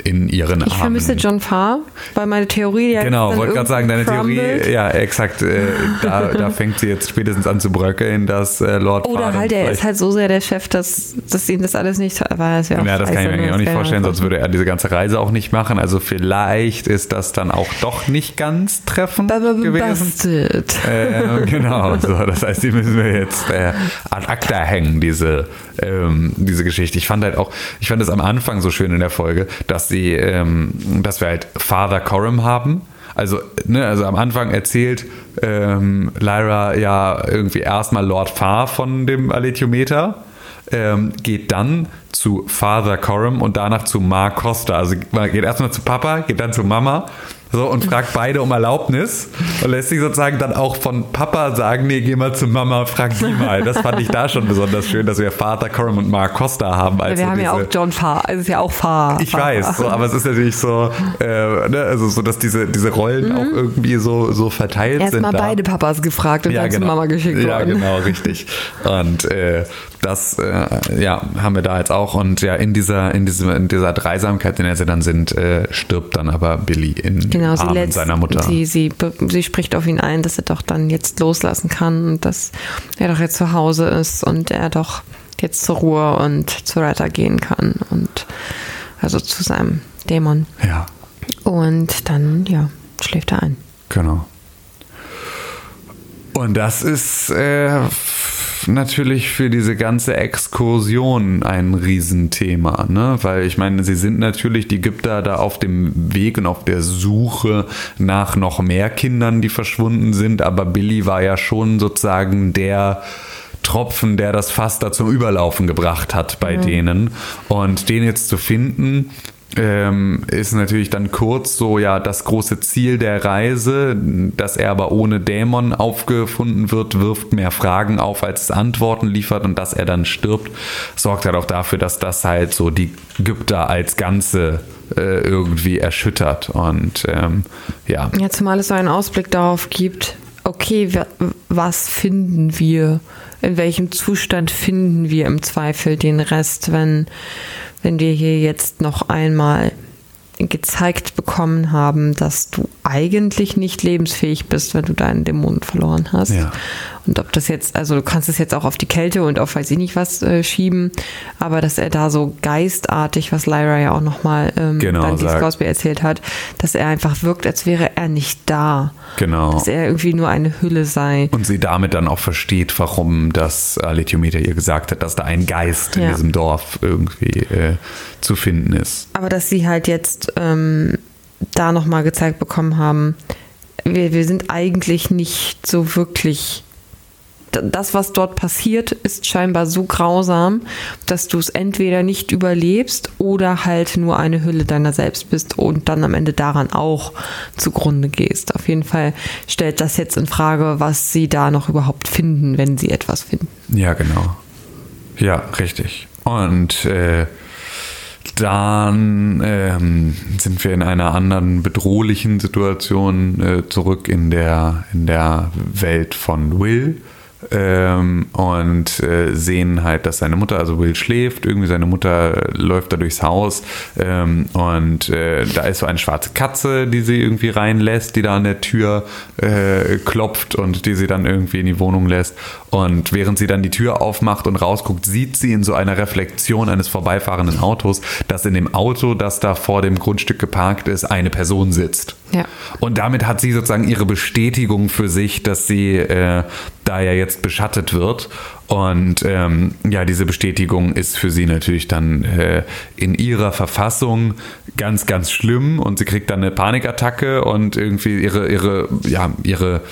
in ihren Ich Armen. vermisse John Farr, weil meine Theorie ja Genau, wollte gerade sagen, deine irgendwie Theorie, crumbled. ja, exakt, äh, da, da fängt sie jetzt spätestens an zu bröckeln, dass äh, Lord Oder Farr halt, er ist halt so sehr der Chef, dass, dass ihm das alles nicht weiß. Ja, ja, das kann ich mir eigentlich auch nicht vorstellen, sonst würde er diese ganze Reise auch nicht machen. Also vielleicht ist das dann auch doch nicht ganz treffend gewesen. Busted. Äh, genau, so, das heißt, die müssen wir jetzt äh, an ACTA hängen, diese, ähm, diese Geschichte. Ich fand halt auch, ich fand es am Anfang so schön in der Folge, dass sie, ähm, dass wir halt Father Coram haben. Also, ne, also am Anfang erzählt ähm, Lyra ja irgendwie erstmal Lord Farr von dem Alethiometer, ähm, geht dann zu Father Coram und danach zu Mark Costa. Also man geht erstmal zu Papa, geht dann zu Mama so, und fragt beide um Erlaubnis und lässt sich sozusagen dann auch von Papa sagen, nee, geh mal zu Mama, frag die mal. Das fand ich da schon besonders schön, dass wir Vater Coram und Mark Costa haben. Als Wir so haben ja diese- auch John Farr. Also es ist ja auch Farr. ich Farr. weiß, so, aber es ist natürlich so, äh, ne, also so, dass diese, diese Rollen auch irgendwie so, so verteilt sind. Erstmal beide Papas gefragt und dann zu Mama geschickt Ja, worden. genau, richtig. Und äh, das äh, ja, haben wir da jetzt auch. Und ja, in dieser, in dieser, in dieser Dreisamkeit, in der sie dann sind, äh, stirbt dann aber Billy in Genau, den sie, Armen lässt, seiner Mutter. Sie, sie, sie spricht auf ihn ein, dass er doch dann jetzt loslassen kann und dass er doch jetzt zu Hause ist und er doch jetzt zur Ruhe und zu Retter gehen kann und also zu seinem Dämon. ja, Und dann, ja, schläft er ein. genau. Und das ist äh, natürlich für diese ganze Exkursion ein Riesenthema, ne? Weil ich meine, sie sind natürlich die Ägypter da auf dem Weg und auf der Suche nach noch mehr Kindern, die verschwunden sind, aber Billy war ja schon sozusagen der Tropfen, der das Fass da zum Überlaufen gebracht hat bei denen. Und den jetzt zu finden, ähm, ist natürlich dann kurz so ja das große Ziel der Reise, dass er aber ohne Dämon aufgefunden wird, wirft mehr Fragen auf, als es Antworten liefert und dass er dann stirbt, sorgt halt auch dafür, dass das halt so die Ägypter als Ganze äh, irgendwie erschüttert und ähm, ja. Ja, zumal es so einen Ausblick darauf gibt, okay, wa- was finden wir? In welchem Zustand finden wir im Zweifel den Rest, wenn, wenn wir hier jetzt noch einmal gezeigt bekommen haben, dass du eigentlich nicht lebensfähig bist, wenn du deinen Dämonen verloren hast. Ja. Und ob das jetzt, also du kannst es jetzt auch auf die Kälte und auf weiß ich nicht was äh, schieben, aber dass er da so geistartig, was Lyra ja auch nochmal ähm, Genau, sagt. Crosby erzählt hat, dass er einfach wirkt, als wäre er nicht da. Genau. Dass er irgendwie nur eine Hülle sei. Und sie damit dann auch versteht, warum das Alethiometer ihr gesagt hat, dass da ein Geist in Ja. diesem Dorf irgendwie äh, zu finden ist. Aber dass sie halt jetzt ähm, da nochmal gezeigt bekommen haben, wir, wir sind eigentlich nicht so wirklich. Das, was dort passiert, ist scheinbar so grausam, dass du es entweder nicht überlebst oder halt nur eine Hülle deiner selbst bist und dann am Ende daran auch zugrunde gehst. Auf jeden Fall stellt das jetzt in Frage, was sie da noch überhaupt finden, wenn sie etwas finden. Ja, genau. Ja, richtig. Und äh, dann ähm, sind wir in einer anderen bedrohlichen Situation äh, zurück in der, in der Welt von Will. Ähm, und äh, sehen halt, dass seine Mutter, also Will schläft, irgendwie seine Mutter läuft da durchs Haus ähm, und äh, da ist so eine schwarze Katze, die sie irgendwie reinlässt, die da an der Tür äh, klopft und die sie dann irgendwie in die Wohnung lässt. Und während sie dann die Tür aufmacht und rausguckt, sieht sie in so einer Reflexion eines vorbeifahrenden Autos, dass in dem Auto, das da vor dem Grundstück geparkt ist, eine Person sitzt. Ja. Und damit hat sie sozusagen ihre Bestätigung für sich, dass sie äh, da ja jetzt beschattet wird. Und ähm, ja, diese Bestätigung ist für sie natürlich dann äh, in ihrer Verfassung ganz, ganz schlimm. Und sie kriegt dann eine Panikattacke und irgendwie ihre, ihre, ja, ihre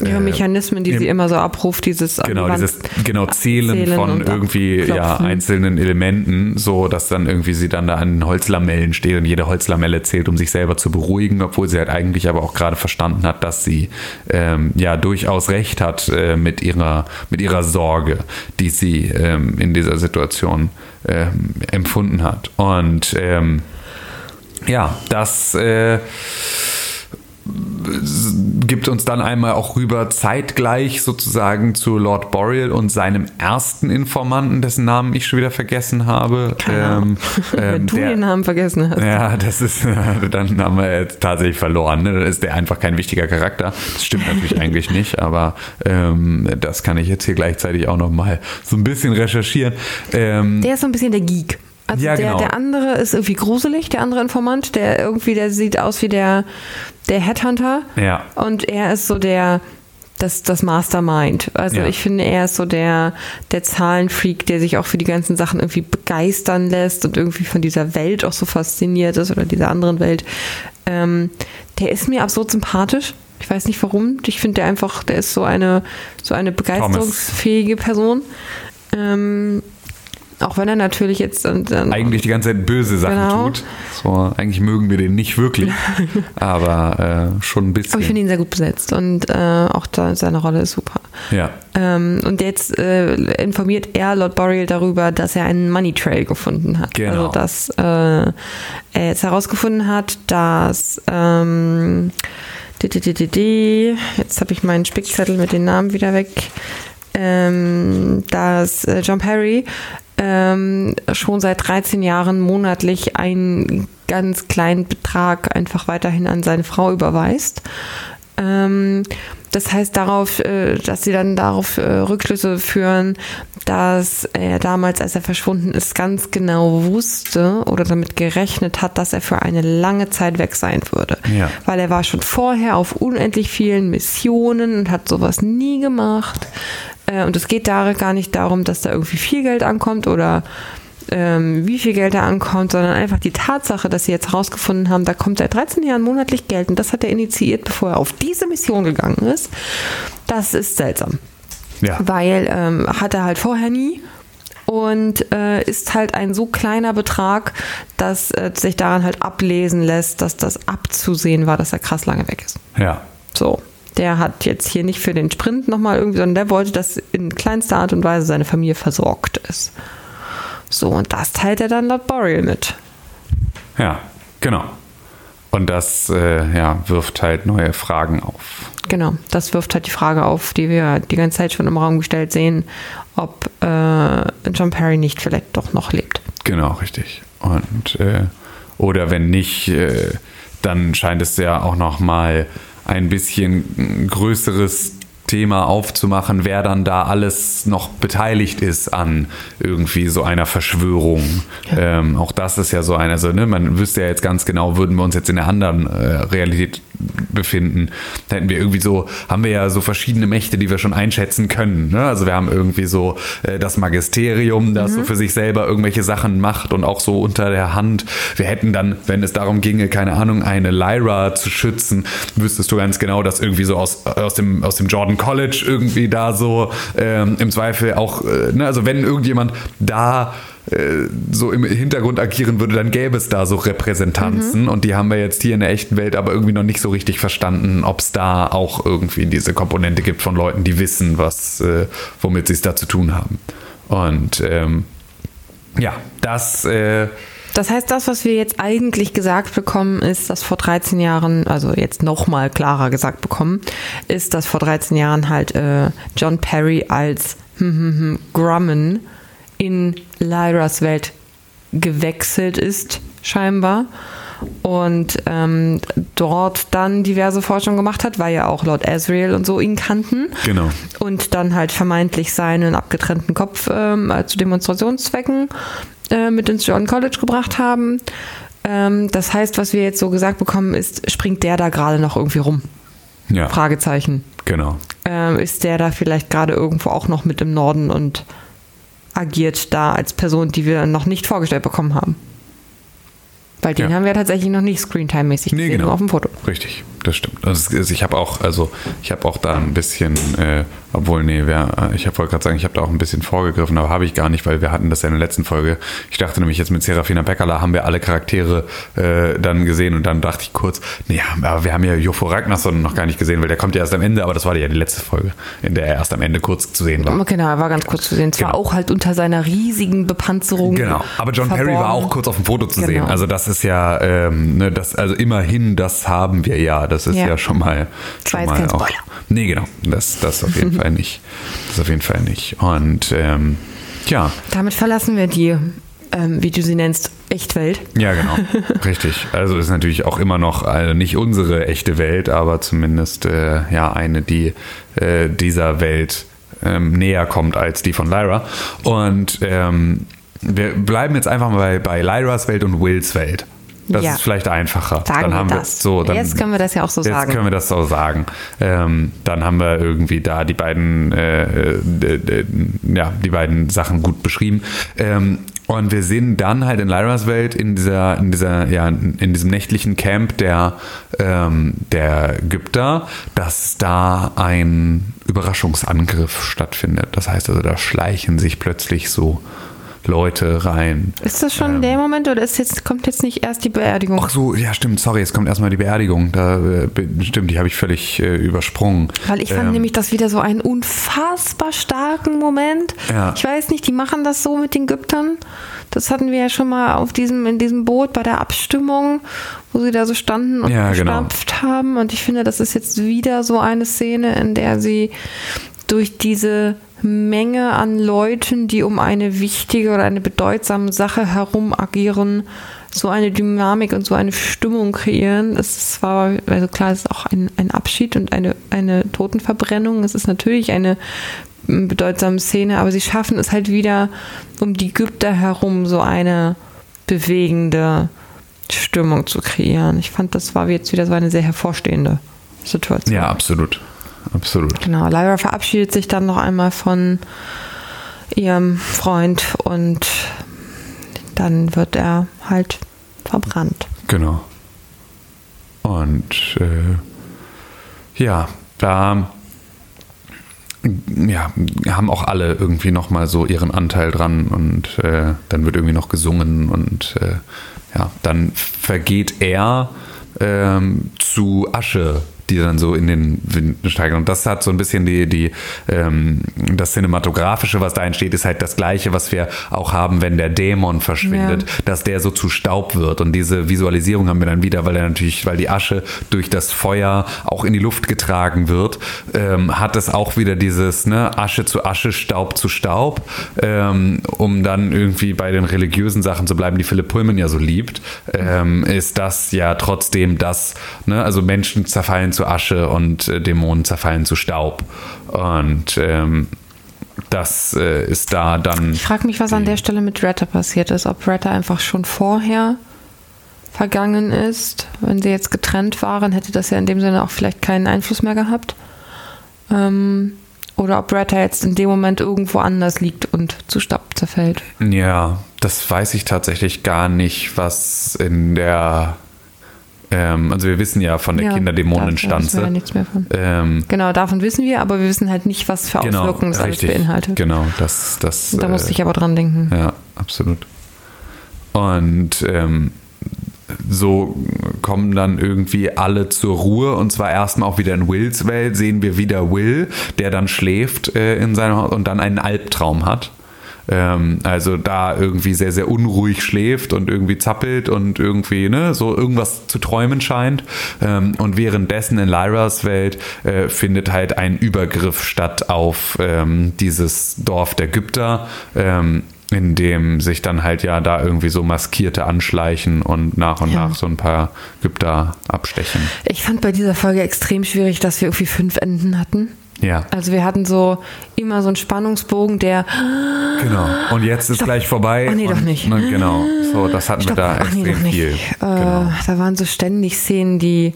Ihre Mechanismen, die im- sie immer so abruft, dieses Genau, dieses genau Zählen, von irgendwie ja, einzelnen Elementen, so dass dann irgendwie sie dann da an den Holzlamellen steht und jede Holzlamelle zählt, um sich selber zu beruhigen, obwohl sie halt eigentlich aber auch gerade verstanden hat, dass sie ähm, ja durchaus recht hat äh, mit ihrer mit ihrer Sorge, die sie ähm, in dieser Situation ähm, empfunden hat. Und ähm, ja, das äh, gibt uns dann einmal auch rüber zeitgleich sozusagen zu Lord Boreal und seinem ersten Informanten, dessen Namen ich schon wieder vergessen habe. Keine Ahnung. Wenn ähm, du der- den Namen vergessen hast. ja, das ist, dann haben wir jetzt tatsächlich verloren. Ne? Dann ist der einfach kein wichtiger Charakter. Das stimmt natürlich eigentlich nicht, aber ähm, das kann ich jetzt hier gleichzeitig auch nochmal so ein bisschen recherchieren. Ähm, Der ist so ein bisschen der Geek. Also Ja, der, genau. der andere ist irgendwie gruselig, der andere Informant, der irgendwie, der sieht aus wie der, der Headhunter. Ja. Und er ist so der, das, das Mastermind. Also Ja. ich finde, er ist so der, der Zahlenfreak, der sich auch für die ganzen Sachen irgendwie begeistern lässt und irgendwie von dieser Welt auch so fasziniert ist oder dieser anderen Welt. Ähm, der ist mir absurd sympathisch. Ich weiß nicht warum. Ich finde der einfach, der ist so eine, so eine begeisterungsfähige Person. Ähm, auch wenn er natürlich jetzt dann, dann eigentlich die ganze Zeit böse Sachen Genau. tut. So, eigentlich mögen wir den nicht wirklich, aber äh, schon ein bisschen. aber ich finde ihn sehr gut besetzt und äh, auch da, seine Rolle ist super. ja. Ähm, und jetzt äh, informiert er Lord Boreal darüber, dass er einen Money Trail gefunden hat. Genau. Also dass äh, er jetzt herausgefunden hat, dass ähm, jetzt habe ich meinen Spickzettel mit den Namen wieder weg, ähm, dass äh, John Perry ähm, schon seit 13 Jahren monatlich einen ganz kleinen Betrag einfach weiterhin an seine Frau überweist. Ähm, das heißt darauf, äh, dass sie dann darauf äh, Rückschlüsse führen, dass er damals, als er verschwunden ist, ganz genau wusste oder damit gerechnet hat, dass er für eine lange Zeit weg sein würde. Ja. Weil er war schon vorher auf unendlich vielen Missionen und hat sowas nie gemacht. Äh, und es geht da gar nicht darum, dass da irgendwie viel Geld ankommt oder ähm, wie viel Geld da ankommt, sondern einfach die Tatsache, dass sie jetzt herausgefunden haben, da kommt seit 13 Jahren monatlich Geld und das hat er initiiert, bevor er auf diese Mission gegangen ist. Das ist seltsam, Ja. weil ähm, hat er halt vorher nie und äh, ist halt ein so kleiner Betrag, dass äh, sich daran halt ablesen lässt, dass das abzusehen war, dass er krass lange weg ist. Ja. So. Der hat jetzt hier nicht für den Sprint nochmal irgendwie, sondern der wollte, dass in kleinster Art und Weise seine Familie versorgt ist. So, und das teilt er dann Lord Boreal mit. Ja, genau. Und das äh, ja, wirft halt neue Fragen auf. Genau, das wirft halt die Frage auf, die wir die ganze Zeit schon im Raum gestellt sehen, ob äh, John Perry nicht vielleicht doch noch lebt. Genau, richtig. Und äh, oder wenn nicht, äh, dann scheint es ja auch noch mal ein bisschen größeres Thema aufzumachen, wer dann da alles noch beteiligt ist an irgendwie so einer Verschwörung. Ja. Ähm, auch das ist ja so eine, also ne, man wüsste ja jetzt ganz genau, würden wir uns jetzt in der anderen äh, Realität befinden, da hätten wir irgendwie so, haben wir ja so verschiedene Mächte, die wir schon einschätzen können. Ne? Also wir haben irgendwie so äh, das Magisterium, das mhm. so für sich selber irgendwelche Sachen macht und auch so unter der Hand. Wir hätten dann, wenn es darum ginge, keine Ahnung, eine Lyra zu schützen, wüsstest du ganz genau, dass irgendwie so aus, aus, dem, aus dem Jordan College irgendwie da so ähm, im Zweifel auch, äh, ne? also wenn irgendjemand da äh, so im Hintergrund agieren würde, dann gäbe es da so Repräsentanzen mhm. und die haben wir jetzt hier in der echten Welt aber irgendwie noch nicht so richtig verstanden, ob es da auch irgendwie diese Komponente gibt von Leuten, die wissen, was, äh, womit sie es da zu tun haben. Und ähm, ja, das. Äh, das heißt, das, was wir jetzt eigentlich gesagt bekommen, ist, dass vor 13 Jahren, also jetzt nochmal klarer gesagt bekommen, ist, dass vor 13 Jahren halt äh, John Perry als hm, hm, hm, Grumman in Lyras Welt gewechselt ist, scheinbar. Und ähm, dort dann diverse Forschung gemacht hat, weil ja auch Lord Asriel und so ihn kannten. Genau. Und dann halt vermeintlich seinen abgetrennten Kopf ähm, zu Demonstrationszwecken äh, mit ins John College gebracht haben. Ähm, das heißt, was wir jetzt so gesagt bekommen, ist, springt der da gerade noch irgendwie rum? Ja. Fragezeichen. Genau. Ähm, ist der da vielleicht gerade irgendwo auch noch mit im Norden und agiert da als Person, die wir noch nicht vorgestellt bekommen haben. Weil den ja. haben wir tatsächlich noch nicht Screentime-mäßig nee, gesehen, genau. auf dem Foto. Richtig, das stimmt. Also ich habe auch, also ich habe auch da ein bisschen, äh, obwohl, nee, wer, ich wollte gerade sagen, ich habe da auch ein bisschen vorgegriffen, aber habe ich gar nicht, weil wir hatten das ja in der letzten Folge. Ich dachte nämlich jetzt mit Serafina Beckala haben wir alle Charaktere äh, dann gesehen und dann dachte ich kurz, nee, aber wir haben ja Jofo Ragnarsson noch gar nicht gesehen, weil der kommt ja erst am Ende, aber das war ja die letzte Folge, in der er erst am Ende kurz zu sehen war. Genau, er war ganz kurz zu sehen. Zwar genau. auch halt unter seiner riesigen Bepanzerung. Genau, aber John verborgen. Perry war auch kurz auf dem Foto zu genau. sehen. Also das ist ja, ähm, ne, das, also immerhin, das haben wir ja. Das ist ja, ja schon mal. Schon mal kein auch, Nee, genau. Das, das auf jeden Fall nicht. Das auf jeden Fall nicht. Und ähm, ja. Damit verlassen wir die, ähm, wie du sie nennst, Echtwelt. Ja, genau. Richtig. Also ist natürlich auch immer noch also nicht unsere echte Welt, aber zumindest äh, ja eine, die äh, dieser Welt ähm, näher kommt als die von Lyra. Und ähm, wir bleiben jetzt einfach mal bei, bei Lyras Welt und Wills Welt. Das ja. ist vielleicht einfacher. Sagen dann haben wir das. so, dann, jetzt können wir das ja auch so jetzt sagen. Jetzt können wir das so sagen. Ähm, dann haben wir irgendwie da die beiden, äh, äh, ja, die beiden Sachen gut beschrieben. Ähm, und wir sehen dann halt in Lyras Welt in dieser, in dieser, ja, in diesem nächtlichen Camp der, ähm, der Ägypter, dass da ein Überraschungsangriff stattfindet. Das heißt also, da schleichen sich plötzlich so Leute rein. Ist das schon ähm, der Moment oder ist jetzt, kommt jetzt nicht erst die Beerdigung? Ach so, ja stimmt, sorry, es kommt erstmal die Beerdigung. Da, äh, stimmt, die habe ich völlig äh, übersprungen. Weil ich fand ähm, nämlich das wieder so einen unfassbar starken Moment. Ja. Ich weiß nicht, die machen das so mit den Gyptern. Das hatten wir ja schon mal auf diesem, in diesem Boot bei der Abstimmung, wo sie da so standen und ja, gestampft genau. haben. Und ich finde, das ist jetzt wieder so eine Szene, in der sie durch diese Menge an Leuten, die um eine wichtige oder eine bedeutsame Sache herum agieren, so eine Dynamik und so eine Stimmung kreieren. Es ist zwar, also klar, es ist auch ein, ein Abschied und eine, eine Totenverbrennung. Es ist natürlich eine bedeutsame Szene, aber sie schaffen es halt wieder um die Ägypter herum so eine bewegende Stimmung zu kreieren. Ich fand, das war jetzt wieder so eine sehr hervorstehende Situation. Ja, absolut absolut. Genau, Lyra verabschiedet sich dann noch einmal von ihrem Freund und dann wird er halt verbrannt. Genau. Und äh, ja, da ja, haben auch alle irgendwie nochmal so ihren Anteil dran und äh, dann wird irgendwie noch gesungen und äh, ja, dann vergeht er ähm, zu Asche die dann so in den Wind steigen. Und das hat so ein bisschen die, die, ähm, das Cinematografische, was da entsteht, ist halt das Gleiche, was wir auch haben, wenn der Dämon verschwindet, ja. dass der so zu Staub wird. Und diese Visualisierung haben wir dann wieder, weil er natürlich, weil die Asche durch das Feuer auch in die Luft getragen wird, ähm, hat es auch wieder dieses ne, Asche zu Asche, Staub zu Staub, ähm, um dann irgendwie bei den religiösen Sachen zu bleiben, die Philipp Pullman ja so liebt, ähm, ist das ja trotzdem das, ne, also Menschen zerfallen zu Asche und äh, Dämonen zerfallen zu Staub. Und ähm, das äh, ist da dann. Ich frage mich, was an der Stelle mit Retta passiert ist. Ob Retta einfach schon vorher vergangen ist. Wenn sie jetzt getrennt waren, hätte das ja in dem Sinne auch vielleicht keinen Einfluss mehr gehabt. Ähm, oder ob Retta jetzt in dem Moment irgendwo anders liegt und zu Staub zerfällt. Ja, das weiß ich tatsächlich gar nicht, was in der ähm, also wir wissen ja von der ja, Kinderdämonenstanze. Da ja nichts mehr von. Ähm, genau, davon wissen wir, aber wir wissen halt nicht, was für genau, Auswirkungen das richtig, alles beinhaltet. Genau, das, das. Da musste äh, ich aber dran denken. Ja, absolut. Und ähm, so kommen dann irgendwie alle zur Ruhe und zwar erstmal auch wieder in Wills Welt sehen wir wieder Will, der dann schläft äh, in seinem Haus und dann einen Albtraum hat. Ähm, also da irgendwie sehr, sehr unruhig schläft und irgendwie zappelt und irgendwie ne, so irgendwas zu träumen scheint. Ähm, und währenddessen in Lyras Welt äh, findet halt ein Übergriff statt auf ähm, dieses Dorf der Gypter. Ähm, in dem sich dann halt ja da irgendwie so Maskierte anschleichen und nach und ja. nach so ein paar Gypter abstechen. Ich fand bei dieser Folge extrem schwierig, dass wir irgendwie fünf Enden hatten. Ja. Also wir hatten so immer so einen Spannungsbogen, der. Genau. Und jetzt ist Stopp. gleich vorbei. Ach nee, und, doch nicht. Ne, genau. So, das hatten Stopp. wir da Ach extrem nee, viel. Äh, genau. Da waren so ständig Szenen, die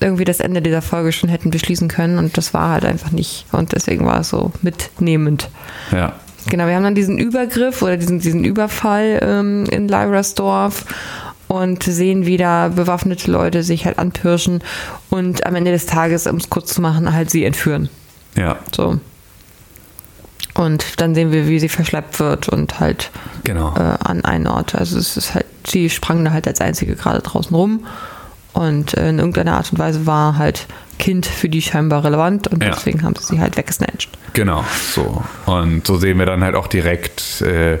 irgendwie das Ende dieser Folge schon hätten beschließen können und das war halt einfach nicht. Und deswegen war es so mitnehmend. Ja. Genau, wir haben dann diesen Übergriff oder diesen, diesen Überfall ähm, in Lyras Dorf und sehen wieder bewaffnete Leute sich halt anpirschen und am Ende des Tages, um es kurz zu machen, halt sie entführen. Ja. So. Und dann sehen wir, wie sie verschleppt wird und halt genau. äh, an einen Ort. Also es ist halt, sie sprang da halt als einzige gerade draußen rum und äh, in irgendeiner Art und Weise war halt Kind für die scheinbar relevant und ja. deswegen haben sie sie halt weggesnatcht. Genau, so. Und so sehen wir dann halt auch direkt, äh,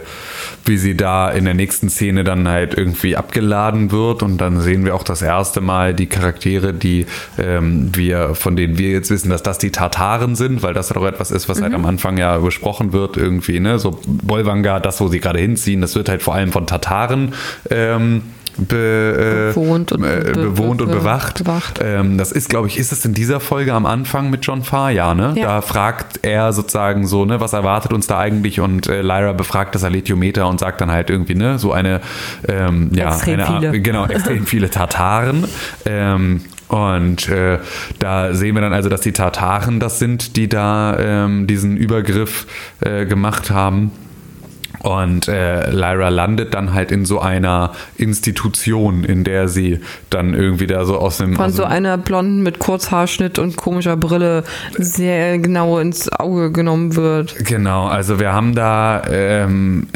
wie sie da in der nächsten Szene dann halt irgendwie abgeladen wird und dann sehen wir auch das erste Mal die Charaktere, die ähm, wir, von denen wir jetzt wissen, dass das die Tartaren sind, weil das ja doch etwas ist, was halt mhm. halt am Anfang ja besprochen wird irgendwie, ne? So Bolvanga, das, wo sie gerade hinziehen, das wird halt vor allem von Tartaren ähm, be, äh, bewohnt und, äh, bewohnt und bewacht. bewacht. Ähm, das ist, glaube ich, ist es in dieser Folge am Anfang mit John Farr, ja, ne? Ja. Da fragt er sozusagen so, ne, was erwartet uns da eigentlich? Und äh, Lyra befragt das Aletiometer und sagt dann halt irgendwie, ne, so eine, ähm, ja, extrem eine, viele. genau, extrem viele Tataren. Ähm, und äh, da sehen wir dann also, dass die Tataren das sind, die da ähm, diesen Übergriff äh, gemacht haben. Und äh, Lyra landet dann halt in so einer Institution, in der sie dann irgendwie da so aus dem. Von so einer Blonden mit Kurzhaarschnitt und komischer Brille sehr genau ins Auge genommen wird. Genau, also wir haben da ähm,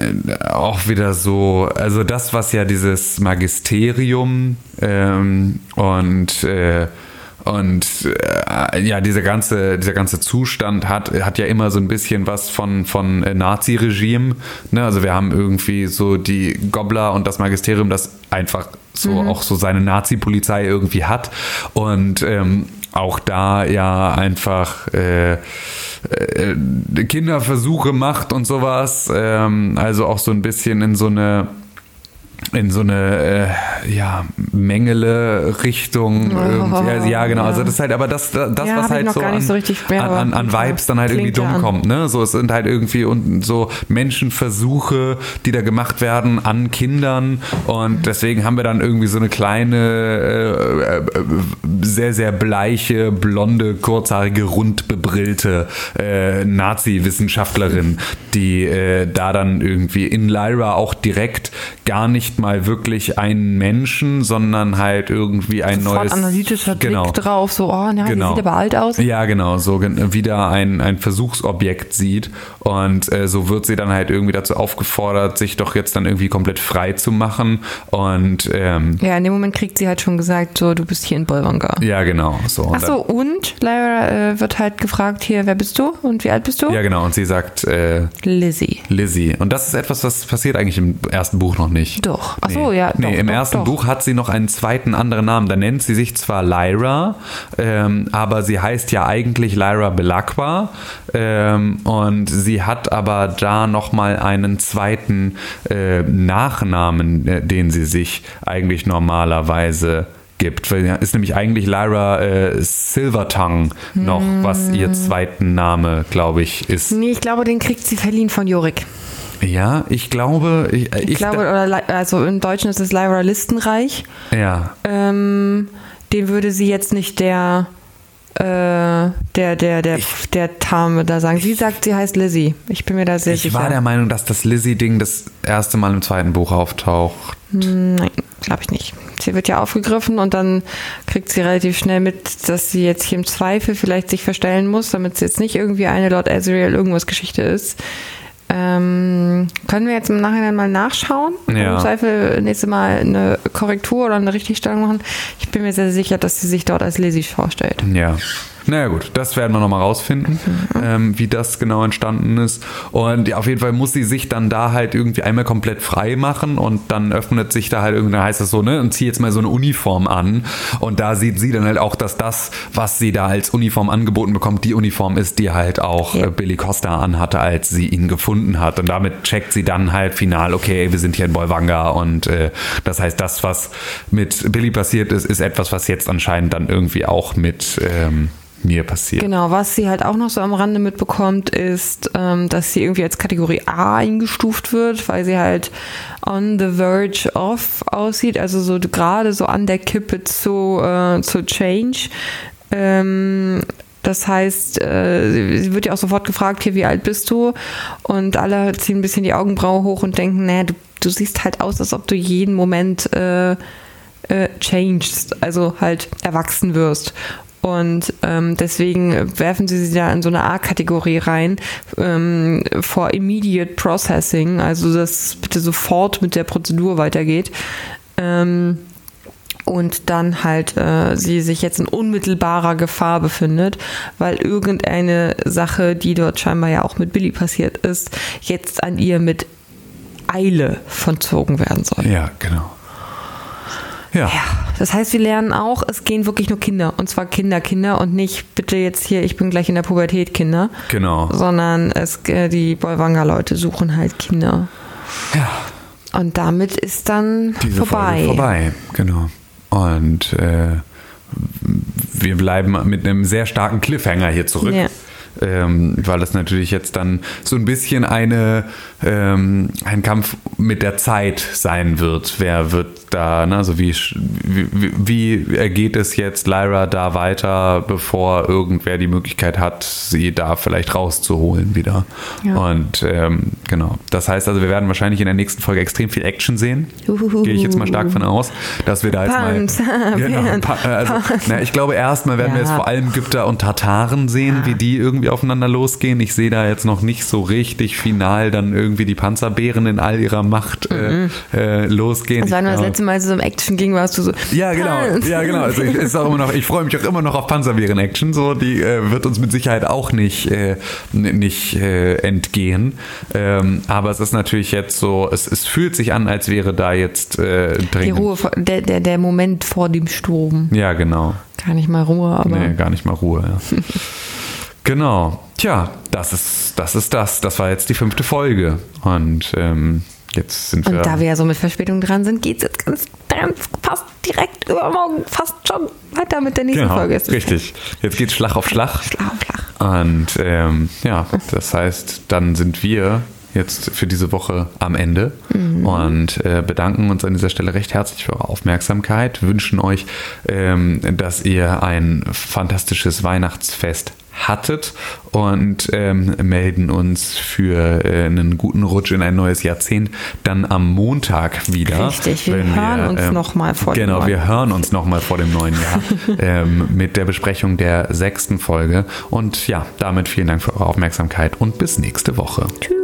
auch wieder so, also das, was ja dieses Magisterium ähm, und äh, und äh, ja, dieser ganze, dieser ganze Zustand hat, hat ja immer so ein bisschen was von, von äh, Nazi-Regime. Ne? Also wir haben irgendwie so die Gobbler und das Magisterium, das einfach so mhm. auch so seine Nazi-Polizei irgendwie hat. Und ähm, auch da ja einfach äh, äh, Kinderversuche macht und sowas. Ähm, also auch so ein bisschen in so eine in so eine äh, ja, Mengele-Richtung. Oh, ja, ja, genau. Ja. Also das ist halt, aber das, das ja, was halt so an, so an, an, an, Vibes dann halt irgendwie dumm kommt. Ne? So, es sind halt irgendwie und so Menschenversuche, die da gemacht werden an Kindern. Und deswegen haben wir dann irgendwie so eine kleine, äh, äh sehr, sehr bleiche, blonde, kurzhaarige, rund bebrillte äh, Nazi-Wissenschaftlerin, die äh, da dann irgendwie in Lyra auch direkt gar nicht mal wirklich einen Menschen sondern halt irgendwie ein Sofort neues. analytischer Blick genau. drauf, so, oh, na, Genau. sieht aber alt aus. Ja, genau, so wieder ein, ein Versuchsobjekt sieht. Und äh, so wird sie dann halt irgendwie dazu aufgefordert, sich doch jetzt dann irgendwie komplett frei zu machen. Und ähm, Ja, in dem Moment kriegt sie halt schon gesagt, so, du bist hier in Bolwanga. ja, genau. So, und Ach so, und Lyra äh, wird halt gefragt, hier, wer bist du und wie alt bist du? ja, genau. Und sie sagt äh, Lizzie. Lizzie. Und das ist etwas, was passiert eigentlich im ersten Buch noch nicht. Doch. Ach so, ja, Nee, doch, im doch, ersten doch. Buch hat sie noch einen zweiten anderen Namen. Da nennt sie sich zwar Lyra, ähm, aber sie heißt ja eigentlich Lyra Belacqua. Ähm, und sie hat aber da nochmal einen zweiten äh, Nachnamen, äh, den sie sich eigentlich normalerweise gibt. Weil ist nämlich eigentlich Lyra äh, Silvertongue noch, was Hm. ihr zweiten Name, glaube ich, ist. Nee, ich glaube, den kriegt sie verliehen von Jorik. Ja, ich glaube, ich, Ich, ich glaube, oder, also im Deutschen ist es Lyra Listenreich. ja, Ähm, den würde sie jetzt nicht der, äh, der, der, der, der Dame da sagen. Sie sagt, sie heißt Lizzie. Ich bin mir da sehr Ich sicher. war der Meinung, dass das Lizzie-Ding das erste Mal im zweiten Buch auftaucht. Nein, glaube ich nicht. Sie wird ja aufgegriffen und dann kriegt sie relativ schnell mit, dass sie jetzt hier im Zweifel vielleicht sich verstellen muss, damit sie jetzt nicht irgendwie eine Lord Asriel irgendwas Geschichte ist. Ähm, können wir jetzt im Nachhinein mal nachschauen? Ja. Im Zweifel nächstes Mal eine Korrektur oder eine Richtigstellung machen. Ich bin mir sehr sicher, dass sie sich dort als Lizzie vorstellt. Ja. Naja gut, das werden wir nochmal rausfinden, ähm, wie das genau entstanden ist. Und ja, auf jeden Fall muss sie sich dann da halt irgendwie einmal komplett frei machen und dann öffnet sich da halt irgendwie, dann heißt das so, ne, und zieh jetzt mal so eine Uniform an. Und da sieht sie dann halt auch, dass das, was sie da als Uniform angeboten bekommt, die Uniform ist, die halt auch Ja. äh, Billy Costa anhatte, als sie ihn gefunden hat. Und damit checkt sie dann halt final, okay, wir sind hier in Bolwanga und äh, das heißt, das, was mit Billy passiert ist, ist etwas, was jetzt anscheinend dann irgendwie auch mit ähm, mir passiert. Genau, was sie halt auch noch so am Rande mitbekommt, ist, ähm, dass sie irgendwie als Kategorie A eingestuft wird, weil sie halt on the verge of aussieht, also so gerade so an der Kippe zu, äh, zu Change. Ähm, das heißt, äh, sie wird ja auch sofort gefragt, hier, wie alt bist du? Und alle ziehen ein bisschen die Augenbraue hoch und denken, naja, du, du siehst halt aus, als ob du jeden Moment äh, äh, changest, also halt erwachsen wirst. Und ähm, deswegen werfen sie sie da in so eine A-Kategorie rein, ähm, for immediate processing, also dass bitte sofort mit der Prozedur weitergeht. Ähm, und dann halt äh, sie sich jetzt in unmittelbarer Gefahr befindet, weil irgendeine Sache, die dort scheinbar ja auch mit Billy passiert ist, jetzt an ihr mit Eile vollzogen werden soll. Ja, genau. Ja. Ja, das heißt, wir lernen auch, es gehen wirklich nur Kinder. Und zwar Kinder, Kinder und nicht bitte jetzt hier, ich bin gleich in der Pubertät, Kinder. Genau. Sondern es, äh, die Bolwanger-Leute suchen halt Kinder. Ja. Und damit ist dann Diese vorbei. Folge vorbei, genau. Und äh, wir bleiben mit einem sehr starken Cliffhanger hier zurück. Ja. Ähm, weil das natürlich jetzt dann so ein bisschen eine, ähm, ein Kampf mit der Zeit sein wird. Wer wird da, ne, also wie, wie, wie ergeht es jetzt Lyra da weiter, bevor irgendwer die Möglichkeit hat, sie da vielleicht rauszuholen wieder. Ja. Und ähm, genau, das heißt also, wir werden wahrscheinlich in der nächsten Folge extrem viel Action sehen. Uhuhu. Gehe ich jetzt mal stark von aus, dass wir da jetzt mal. Genau, also, na, ich glaube, erstmal werden wir Ja. jetzt vor allem Gypter und Tataren sehen, wie die irgendwie aufeinander losgehen. Ich sehe da jetzt noch nicht so richtig final dann irgendwie die Panzerbären in all ihrer Macht äh, äh, losgehen. Das war nur das letzte Mal, als es um Action ging, warst du so. ja, genau. Ja, genau. Also ich, ist auch immer noch, ich freue mich auch immer noch auf Panzerbären-Action. So, die äh, wird uns mit Sicherheit auch nicht, äh, nicht äh, entgehen. Ähm, aber es ist natürlich jetzt so, es, es fühlt sich an, als wäre da jetzt äh, Die dringend. Ruhe, vor- der, der, der Moment vor dem Sturm. Ja, genau. Gar nicht mal Ruhe, aber. Nee, gar nicht mal Ruhe. Ja. genau. Tja, das ist, das ist das. Das war jetzt die fünfte Folge. Und ähm, jetzt sind wir. Und da wir ja so mit Verspätung dran sind, geht es jetzt ganz, ganz fast direkt übermorgen fast schon weiter mit der nächsten genau, Folge. Ist richtig. Jetzt geht's Schlag auf Schlag. Schlag auf Schlag. Und ähm, ja, das heißt, dann sind wir jetzt für diese Woche am Ende und äh, bedanken uns an dieser Stelle recht herzlich für eure Aufmerksamkeit, wünschen euch, ähm, dass ihr ein fantastisches Weihnachtsfest hattet und ähm, melden uns für äh, einen guten Rutsch in ein neues Jahrzehnt dann am Montag wieder. Richtig, wir hören wir, uns ähm, nochmal vor Genau, dem wir hören uns nochmal vor dem neuen Jahr ähm, mit der Besprechung der sechsten Folge. Und ja, damit vielen Dank für eure Aufmerksamkeit und bis nächste Woche. Tschüss.